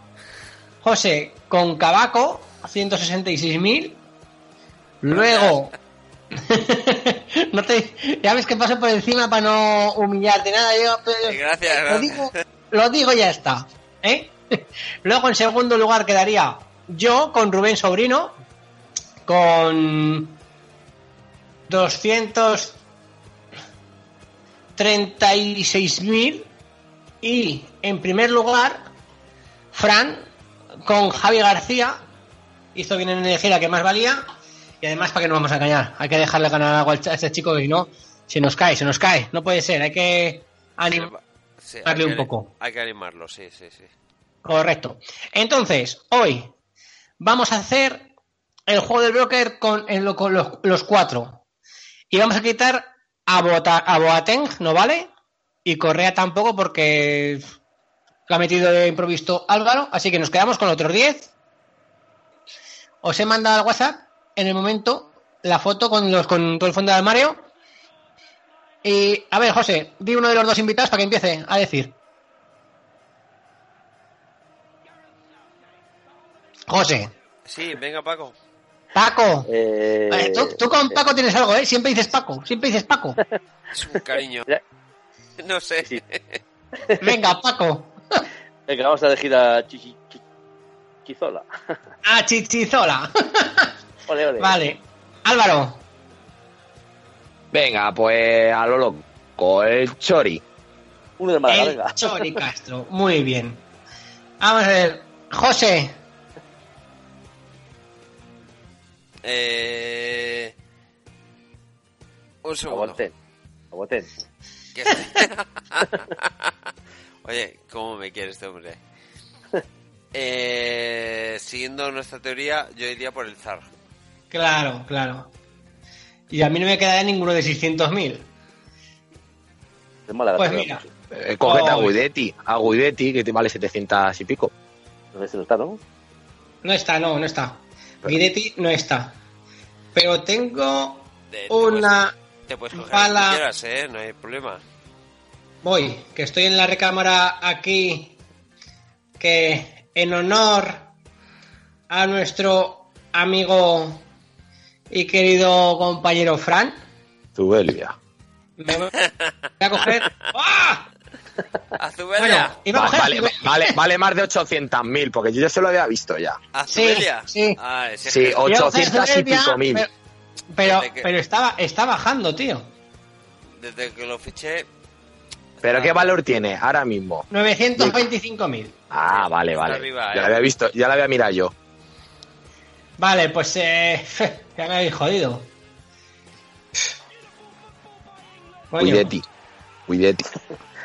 José con Cabaco, 166.000. Luego, no te, ya ves que paso por encima para no humillarte nada. Yo, pero- Gracias, lo gracias. digo, lo digo y ya está. ¿eh? Luego, en segundo lugar, quedaría yo con Rubén Sobrino, con 236.000 y en primer lugar Fran con Javi García hizo bien en elegir a que más valía y además para que no vamos a engañar hay que dejarle ganar algo a este chico si no se nos cae se nos cae no puede ser hay que animarle Sí, hay que- un poco Hay que animarlo, sí, sí, sí. Correcto. Entonces, hoy vamos a hacer el juego del broker con, en lo- con los, los cuatro. Y vamos a quitar a, Bota- a Boateng, ¿no vale? Y Correa tampoco porque lo ha metido de improviso Álvaro. Así que nos quedamos con otros 10. Os he mandado al WhatsApp en el momento la foto con los con todo el fondo del armario. Y a ver, José, di uno de los dos invitados para que empiece a decir. José, Sí, venga, Paco. Paco. Eh, tú, tú con Paco tienes algo, ¿eh? Siempre dices Paco, siempre dices Paco. Es un cariño. No sé. Venga, Paco. Venga, vamos a elegir a Chichi, Chi- Chizola. Ah, Chichizola. Ole, ole. Vale. Álvaro. Venga, pues a lo loco, el Chori. Uno de Málaga. Chori Castro. Muy bien. Vamos a ver. José. Eh... Un segundo. Aguanten. Aguanten. Oye, ¿cómo me quiere este hombre? Eh, siguiendo nuestra teoría, yo iría por el zar. Claro, claro. Y a mí no me queda ninguno de 600.000. De Málaga. Pues mira. Eh, cógete a Oh. Guidetti, a Guidetti, que te vale 700 y pico. No sé si no está, ¿no? No está, no, no está. Guidetti no está. Pero tengo De- te una... puedes- Te puedes coger bala- lo que quieras, ¿eh? No hay problema. Voy, que estoy en la recámara aquí. Que en honor a nuestro amigo y querido compañero Fran, me voy a coger... ¡Ah! Azubeldia. Bueno, iba a Va- coger... vale, vale, vale más de 800.000, porque yo ya se lo había visto ya. Azubeldia. sí. Ah, ese Sí, es que- o- iba a coger 800 y Zubeldia, pico mil. Pero, pero, Desde que- pero estaba, está bajando, tío. Desde que lo fiché, ¿Pero qué valor tiene ahora mismo? 925.000. Ah, vale, Está vale. arriba, Ya eh. lo había visto, ya lo había mirado yo. Vale, pues eh, ya me habéis jodido. Coño. Guidetti.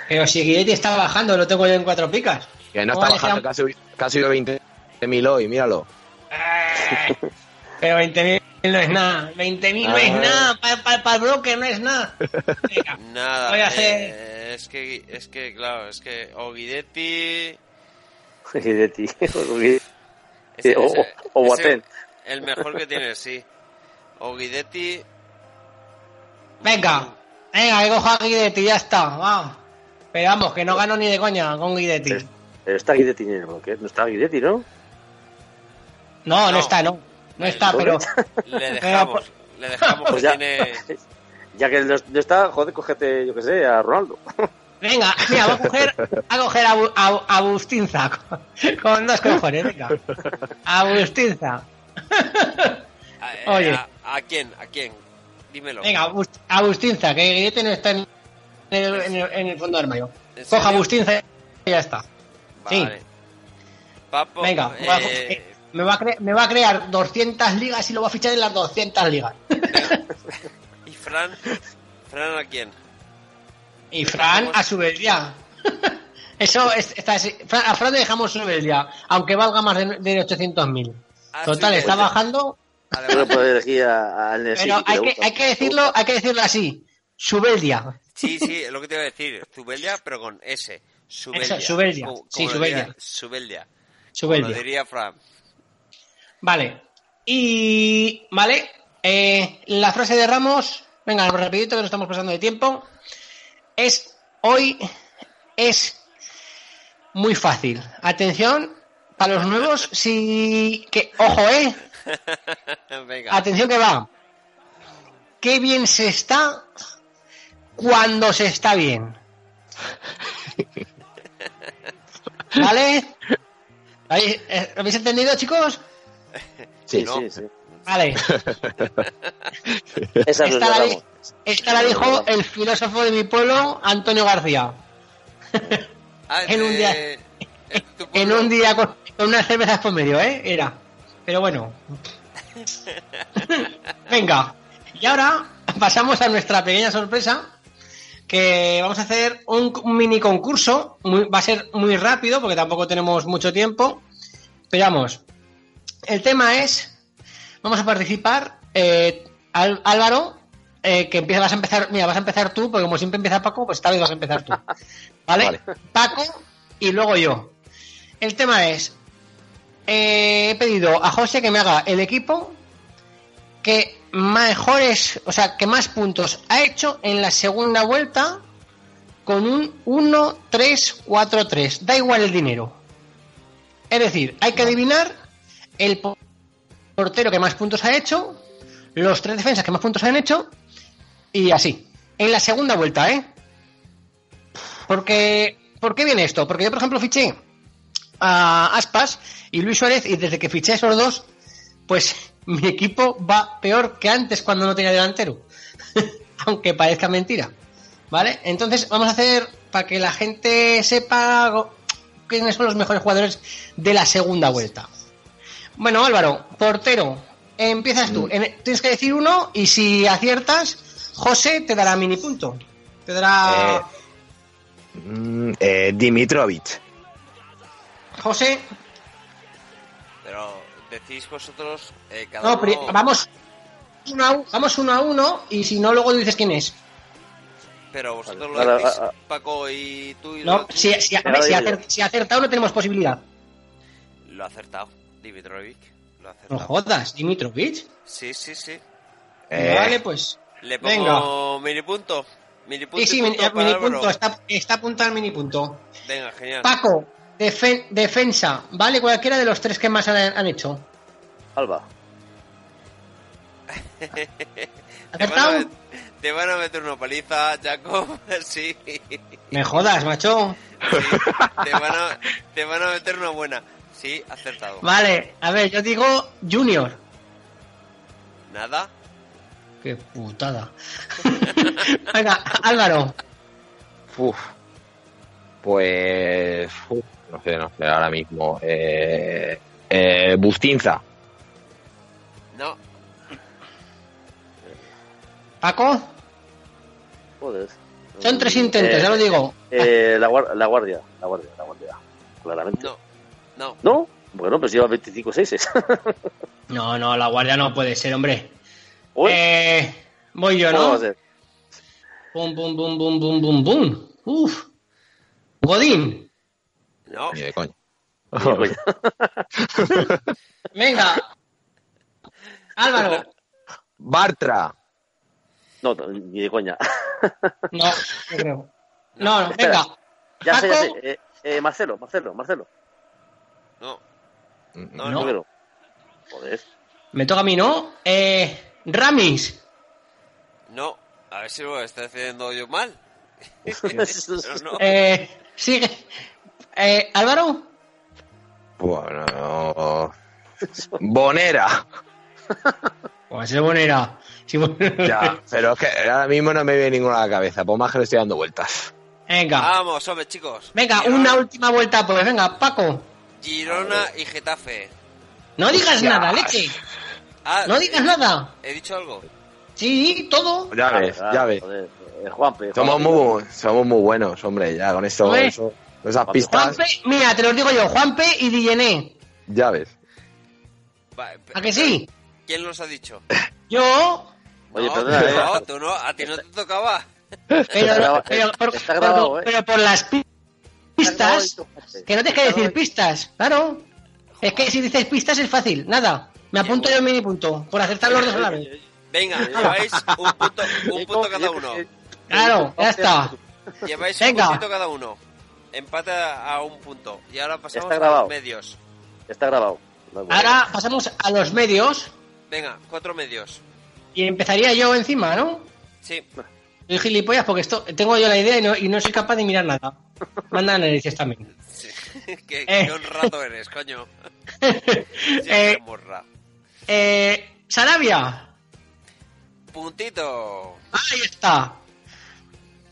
Pero si Guidetti está bajando, lo tengo yo en cuatro picas. Que no ¿Cómo está bajando, ha subido 20.000 hoy, míralo. Eh, Pero 20.000 no es nada. 20.000 no es Ah. nada. Para el broker no es nada. Venga, nada. Voy a eh, hacer- es que, es que, claro, es que Oguidetti... Guidetti. Guidetti. ese- O- ese- o ese-. El mejor que tiene, sí. Oguidetti... venga, venga, que cojo a Guidetti, ya está. Vamos. Pero vamos, que no gano ni de coña con Guidetti. Pero está Guidetti en el bloque. No está Guidetti, ¿no? No, no No. está, no. No está, pero. Le dejamos, le dejamos Pues que ya. tiene... Ya que no está, joder, cógete, yo qué sé, a Ronaldo. Venga, mira, voy a coger, a coger a, Bu- a, a Bustinza con, dos cojones, venga. A Bustinza. A, Oye. a- ¿a quién? ¿A quién? Dímelo. Venga, a Bust- a Bustinza, que Guillete no está en el, en el- en el fondo del armario. ¿En Coja a serio? Bustinza y ya está. Sí. Papo, Venga, eh, eh, me, va a cre- me va a crear 200 ligas y lo va a fichar en las 200 ligas. ¿Y Fran? ¿Fran a quién? Y Fran a su vez ya. Eso es, está así. Fran- a Fran le dejamos su vez ya, aunque valga más de, de 800.000. Ah, Total, sí, está pues, bajando, pero que, hay que decirlo, hay que decirlo así. Subeldia. Sí, sí, es lo que te iba a decir. Zubeldia, pero con S. Subeldia. Subeldia. Como- Sí, como Subeldia. Subeldia. Subeldia. Lo diría Fran. Vale. Y. Vale. eh, la frase de Ramos. Venga, rapidito que nos estamos pasando de tiempo. Es. Hoy es muy fácil. Atención. Para los nuevos, si. Que, ojo, eh. Venga. Atención que va. Qué bien se está cuando se está bien. ¿Vale? ¿Habéis, eh, ¿habéis entendido, chicos? Sí, No. Sí, sí. Vale. Esta la, esta dijo el filósofo de mi pueblo, Antonio García. Ah, en un día- eh, en un día con, con unas cervezas por medio, ¿eh? Era. Pero bueno. Venga. Y ahora pasamos a nuestra pequeña sorpresa. Que vamos a hacer un, un mini concurso. muy- va a ser muy rápido porque tampoco tenemos mucho tiempo. Pero vamos. El tema es. Vamos a participar. eh, Al- Álvaro. eh, que empieza, vas a empezar. Mira, vas a empezar tú, porque como siempre empieza Paco, pues esta vez vas a empezar tú. ¿Vale? Vale. Paco y luego yo. El tema es. eh, he pedido a José que me haga el equipo que mejores, o sea, que más puntos ha hecho en la segunda vuelta con un 1-3-4-3. Da igual el dinero. Es decir, hay que adivinar el po- portero que más puntos ha hecho, los tres defensas que más puntos han hecho y así. En la segunda vuelta, ¿eh? Porque, ¿Por qué viene esto? Porque yo, por ejemplo, fiché a Aspas y Luis Suárez y desde que fiché esos dos, pues mi equipo va peor que antes cuando no tenía delantero. Aunque parezca mentira. ¿Vale? Entonces vamos a hacer para que la gente sepa quiénes son los mejores jugadores de la segunda vuelta. Bueno, Álvaro, portero, empiezas tú. En- tienes que decir uno y si aciertas, José te dará mini punto. Te dará... Mm, eh, Dimitrovic. José, decís vosotros eh, cada no, uno... vamos uno a, vamos uno a uno y si no, luego dices quién es. Pero vosotros lo Ahora, decís, ah, ah. Paco y tú y No, lo, si, si, Ahora si, acer- si acertado no tenemos posibilidad. lo ha acertado. Dimitrovic. Lo ha No acertado. jodas, Dimitrovic. Sí, sí, sí. Eh, Vale, pues. Le Venga. pongo mini punto. Mini punto Sí, sí, mini, punto está, está apuntado el mini punto. Venga, genial. Paco, defen- defensa, ¿vale? Cualquiera de los tres que más han, han hecho. Alba. te, van a, ¿Acertado? te van a meter una paliza, Jacob. sí. Me jodas, macho. Te van, a, te van a meter una buena. Sí, acertado. Vale, a ver, yo digo Junior. Nada. Qué putada. Venga, Álvaro. uf. Pues. uf, no sé, no sé, ahora mismo. Eh, eh, Bustinza. No. Paco, Joder. son tres intentos, Eh, ya lo digo. Eh, la, la guardia, la guardia, la guardia. Claramente. No. No. ¿No? Bueno, pues lleva 25 seises. No, no, la guardia no puede ser, hombre. Uy, Eh, voy yo, ¿cómo va ¿no? Bum, bum, bum, bum, bum, bum, bum. Uf. Godín. No. Ni de coña. Ni de coña. Venga. Álvaro. Bartra. No, no, ni de coña. No, no creo. No, no, Espera. venga. Ya sé, ya sé. Eh, eh, Marcelo, Marcelo, Marcelo. No. No, No. Primero. Joder. Me toca a mí, ¿no? Eh, Ramis. No. A ver si lo estoy haciendo yo mal. Pero no. Eh, sigue. Eh, Álvaro. Bueno. Bonera. Pues ese Bonera. Sí, Bonera. Ya, pero es que ahora mismo no me viene ninguna a la cabeza, por más que le estoy dando vueltas. Venga. Vamos, hombre, chicos. Venga, Girona, una última vuelta, pues venga, Paco. Girona y Getafe. No digas nada, leche. Ah, No digas nada. ¿He dicho algo? Sí, todo. Ya ves, Ah, ya ves. Joder. Eh, Juanpe. Somos muy, somos muy buenos, hombre, ya con esto, eso- esas pistas, Juanpe, mira, te los digo yo, Juanpe y Dillené. ya ves. Va, ¿A que sí? ¿Quién los ha dicho? Yo, Oye, no, perdona, eh. no, tú no, a ti no te tocaba. pero, eh, por, está por- grabado, eh. pero por las pi- pistas, que no tienes que decir pistas, claro. Es que si dices pistas es fácil, nada. Me apunto yo el mini punto, por acertar los dos a la vez. Venga, lleváis un punto, un punto cada uno. Claro, ya está. Lleváis Venga. un puntito cada uno. Empate a un punto. Y ahora pasamos Está a los medios. Está grabado. No. Ahora pasamos a los medios Venga, cuatro medios. y empezaría yo encima, ¿no? Sí. Soy gilipollas porque esto, tengo yo la idea y no, y no soy capaz de mirar nada. Manda narices también. sí. qué, Eh. qué honrado eres, coño. Eh, morra. eh, Sarabia. Puntito. Ahí está.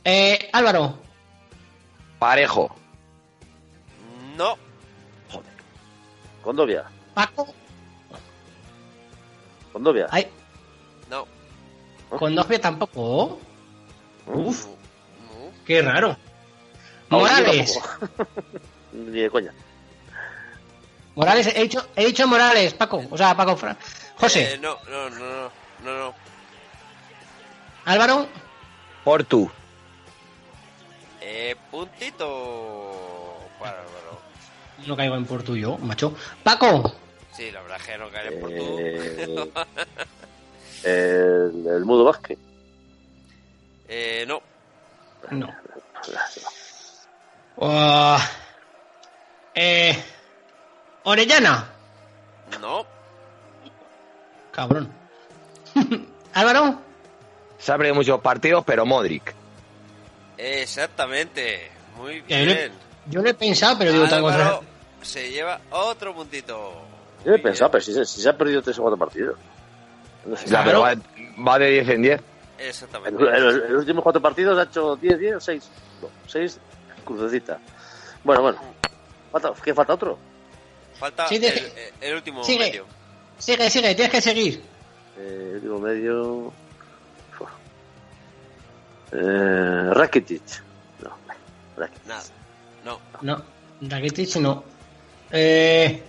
Eh, Álvaro. Parejo. No. Condovia. Paco. Condovia. Ay, No. con dos pies tampoco. Uf, No. qué raro. No, Morales. Ni de coña. Morales, he dicho, he dicho Morales, Paco. O sea, Paco Fra- José. Eh, no, no, no, no, no, no. Álvaro. Portu. Eh, puntito. No caigo en por tuyo, macho. Paco. Sí, la verdad es que no caeré por tú. Eh, El, el Mudo Vázquez. Eh, no. No. Oh, eh, Orellana. No. Cabrón. Álvaro. Se ha perdido muchos partidos, pero Modric. Exactamente. Muy Ya, yo, le, bien. yo lo he pensado, pero digo, tal cosa. Se lleva otro puntito. Yo he pensado, pero si, se- si se han perdido tres o cuatro partidos. No sé. Ya, pero va, va de 10 en 10. El, Exactamente. el- el- los últimos cuatro partidos ha hecho 10, 10, 6. No, 6, crucecita. Bueno, bueno. Falta, ¿Qué falta otro? Falta Sí, el, último Sigue. medio. Sigue, sigue, tienes que seguir. Eh, el último medio. Eh, Rakitic. No, Rakitic. Nada. No. No, Rakitic no. Eh,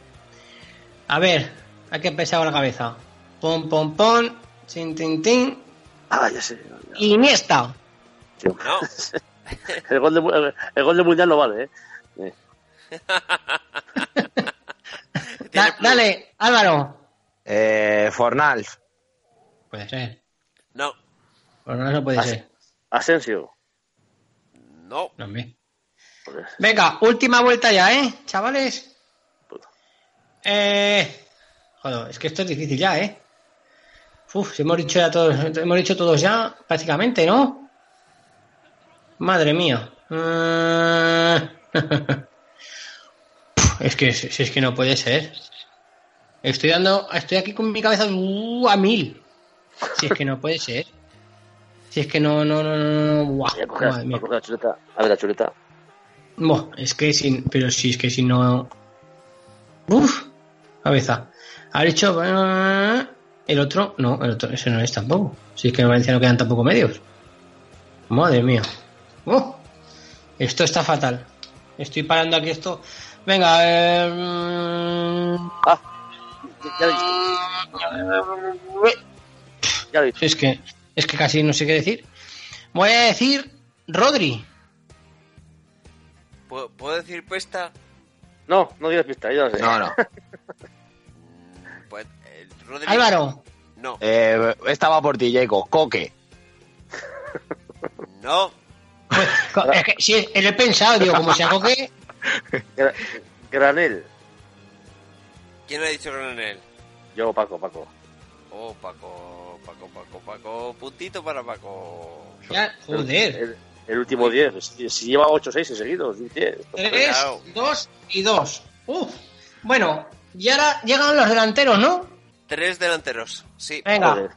a ver, hay que empezar con la cabeza. Pom, pom, pom, tin, tin, tin. Ah, ya sé. Iniesta. Tío. No. el, gol de, el, el gol de Mundial no vale, ¿eh? Eh, Da- dale, Álvaro. Eh, Fornals. Puede ser. No. Bueno, no puede ser. Asensio. No. No, hombre. Joder. Venga, última vuelta ya, ¿eh? Chavales. Eh... Joder, es que esto es difícil ya, ¿eh? Uf, si hemos dicho ya todos, hemos dicho todos ya, prácticamente, ¿no? Madre mía. Eh, es que si es que no puede ser. Estoy dando, estoy aquí con mi cabeza uh, a mil. Si es que no puede ser. Si es que no, no, no, no, no. Buah, coger, madre mía. la chuleta. A ver la chuleta. Buah, es que sin, pero si es que si no. Uf, cabeza. Ha dicho eh, el otro, no, el otro, ese no es tampoco. Si es que en Valencia no quedan tampoco medios. Madre mía. Uh, esto está fatal. Estoy parando aquí esto. Venga, eh, Ah, ya lo he visto. Ya lo he visto. es que es que casi no sé qué decir. Voy a decir Rodri. ¿Puedo, puedo decir puesta? No, no digas pista, ya lo sé. No, no. Pues, eh, Rodri. Álvaro. No. Eh, estaba por ti, Jacob. Coque. No. Pues, es que si lo he pensado, digo, como se hago que Gra- Granel. ¿Quién ha dicho Granel? Yo, Paco, Paco. Oh, Paco, Paco, Paco, Paco. Puntito para Paco. ya, joder. El, el último 10. Si, lleva 8 6 seguidos, 10. Tres, Cuidado. dos y dos. Uf. Bueno, y ahora llegan los delanteros, ¿no? Tres delanteros. Sí. Venga. Joder.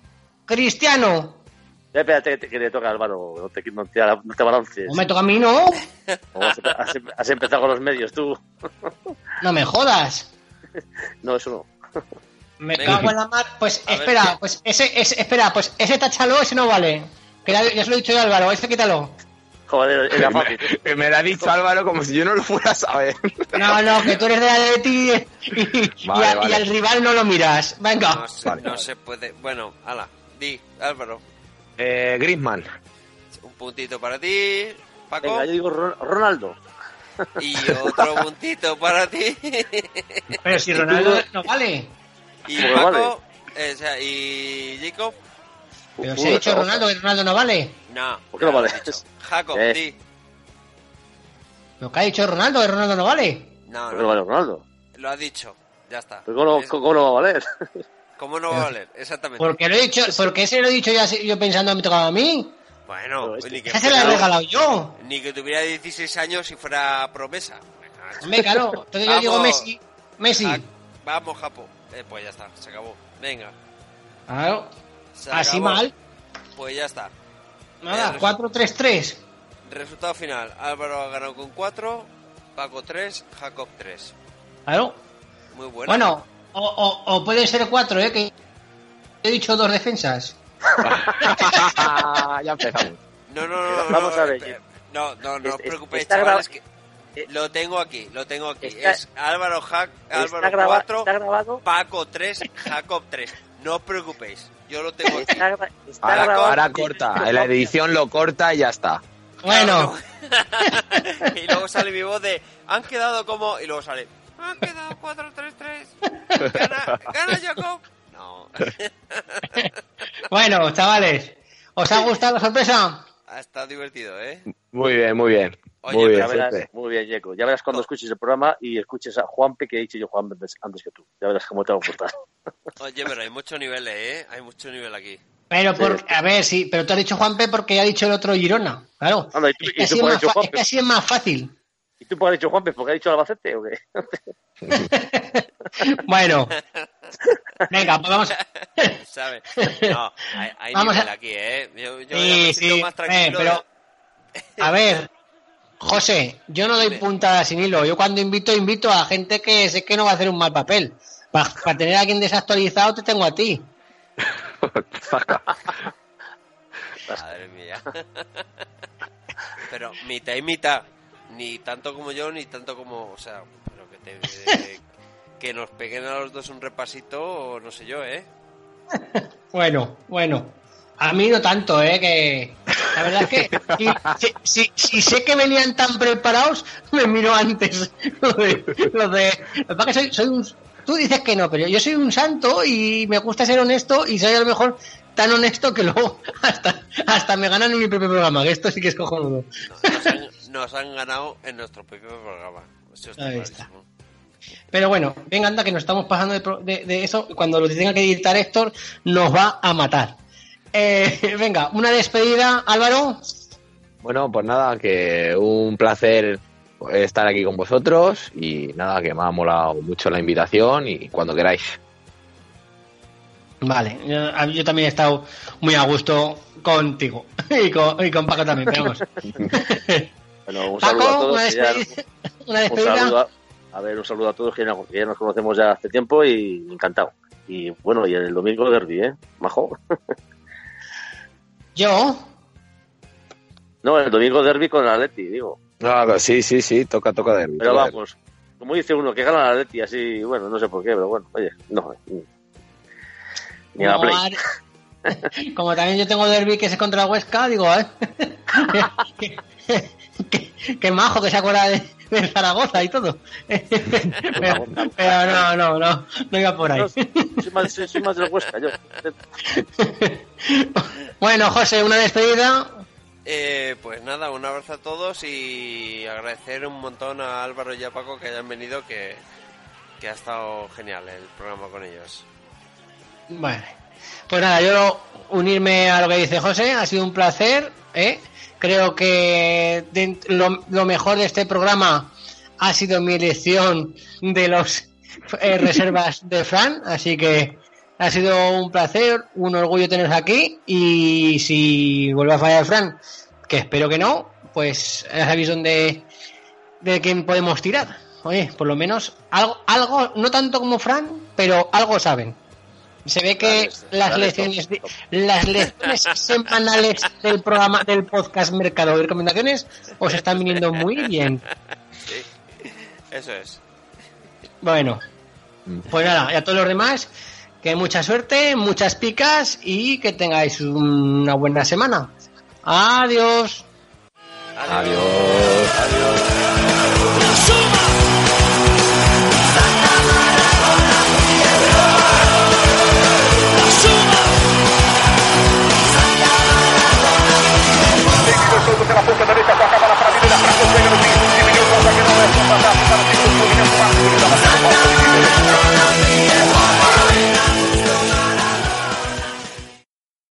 Cristiano. Ya, espérate, que te- que le toca Álvaro. No te, no te, no te balances. No me toca a mí, ¿no? O Has, has- has empezado con los medios, tú. No me jodas. No, eso no. Me Venga. cago en la mar. Pues A espera, pues ese, ese, espera, pues ese táchalo, ese no vale. Que ya, ya se lo he dicho yo a Álvaro, ese quítalo. Joder, era fácil. Me, me lo ha dicho Álvaro como si yo no lo fuera a saber. No, no, que tú eres de Atleti y, y, Vale, a- vale. y al rival no lo miras. Venga. No, se, no se puede. Bueno, ala. Di, Álvaro. Eh, Griezmann. Un puntito para ti, Paco. Venga, yo digo Ron- Ronaldo. Y otro puntito para ti. Pero si Ronaldo no vale. Y Pues Paco. eh, o sea, y Jacob. Pero Uh, si ha dicho Ronaldo que Ronaldo no vale. No. ¿Por qué no vale? Jacob, Eh. di. Lo que ha dicho Ronaldo, que Ronaldo no vale. No, ¿Por qué no. no vale Ronaldo? Lo ha dicho. Ya está. ¿Pero ¿Cómo, Es- cómo no va a valer? ¿Cómo no va a valer? Exactamente. Porque lo he dicho, porque ese lo he dicho ya yo pensando me tocaba a mí. Bueno, Pero es ni que, Ese se lo he regalado yo. ni que tuviera 16 años y fuera promesa. Hombre, claro. Entonces yo digo. Messi. Messi. Ja- Vamos, Japo. Eh, pues ya está, se acabó. Venga. Claro. se Así acabó. mal. Pues ya está. Nada, Eh, 4-3-3. Resultado final. Álvaro ha ganado con 4, Paco 3, Jacob 3. Claro. Muy bueno. Bueno, o, o, o puede ser 4, ¿eh? Que he dicho dos defensas. ya empezamos. No, no, no. no Vamos no, a ver. eh, No, no, no os preocupéis, chavales. Que lo tengo aquí, lo tengo aquí. Está- es Álvaro, Jac, Está, Álvaro graba- 4, está grabado. Paco 3, Jacob 3. No os preocupéis, yo lo tengo aquí. Está, gra- está Ahora, grabado. ahora corta. En la edición lo corta y ya está. Bueno, y luego sale mi voz de han quedado como y luego sale han quedado 4-3-3 gana, gana Jacob No. Bueno, chavales, ¿os ha gustado la sorpresa? Ha estado divertido, ¿eh? Muy bien, muy bien. Oye, muy bien, Ya verás, muy bien, Yeco. Ya verás cuando escuches el programa y escuches a Juanpe, que he dicho yo Juan antes, antes que tú. Ya verás cómo te va a gustar. Oye, pero hay mucho nivel, ¿eh? Hay mucho nivel aquí. Pero por, a ver, sí, pero tú has dicho Juanpe porque ha dicho el otro Girona, claro. Anda, ¿y tú, Es que, así es es que Juanpe? así es más fácil. ¿Y tú por qué has dicho Juanpe? ¿Porque ha dicho Albacete o qué? Bueno, venga, pues vamos. ¿Sabes? No, hay, hay Vamos nivel a- aquí, ¿eh? Yo, yo Sí, me siento sí, más eh, tranquilo. pero, a ver, José, yo no doy puntada sin hilo. Yo cuando invito, invito a gente que sé que no va a hacer un mal papel. Para tener a alguien desactualizado te tengo a ti. Madre mía. Pero mitad y mitad. Ni tanto como yo, ni tanto como... O sea, pero que, te, que nos peguen a los dos un repasito, o no sé yo, ¿eh? Bueno, bueno. A mí no tanto, ¿eh? Que la verdad es que si, si- sé que venían tan preparados, me miro antes lo de... Lo de lo que soy, soy un... Tú dices que no, pero yo soy un santo y me gusta ser honesto y soy a lo mejor tan honesto que luego hasta, hasta me ganan en mi propio programa, que esto sí que es cojonudo. Nos han, nos han ganado en nuestro propio programa. Eso está Ahí clarísimo. Pero bueno, venga, anda, que nos estamos pasando de, de- de eso. Cuando lo tenga que editar Héctor, nos va a matar. Eh, venga, una despedida, Álvaro. Bueno, pues nada, que un placer estar aquí con vosotros y nada, que me ha molado mucho la invitación y cuando queráis. Vale, yo, también he estado muy a gusto contigo y con, y con Paco también, pero vamos. Bueno, un saludo a todos. una ya- despedida. Un saludo a, a ver, un saludo a todos que, ya- que ya nos conocemos ya hace tiempo y encantado. Y bueno, y el domingo derby, ¿eh? Majo. Yo, No, el domingo derby con el Atleti, digo. Ah, sí, sí, sí, toca, toca de Pero vamos, como dice uno, que gana el Atleti así, bueno, no sé por qué, pero bueno, oye, no. Ni a la como, Play. Ar- como también yo tengo derby que es contra la Huesca, digo, ¿eh? que- que majo que se acuerda de, de Zaragoza y todo. pero, pero no, no, no, no iba por ahí. No, soy, más, soy, soy más del Huesca, yo. Bueno, José, una despedida. Eh, pues nada, un abrazo a todos y agradecer un montón a Álvaro y a Paco que hayan venido, que, que ha estado genial el programa con ellos. Bueno, pues nada, yo unirme a lo que dice José, ha sido un placer. ¿eh? Creo que de- lo, lo mejor de este programa ha sido mi elección de los eh, reservas de Fran, así que ha sido un placer, un orgullo teneros aquí y si vuelve a fallar Fran, que espero que no, pues ya sabéis dónde de quién podemos tirar. Oye, por lo menos algo, algo, no tanto como Fran, pero algo saben. Se ve que las dale, lecciones, las lecciones semanales del programa del podcast Mercado de Recomendaciones os están viniendo muy bien. Sí, eso es. Bueno, pues nada, y a todos los demás, que mucha suerte, muchas picas y que tengáis una buena semana. Adiós. Adiós. Adiós.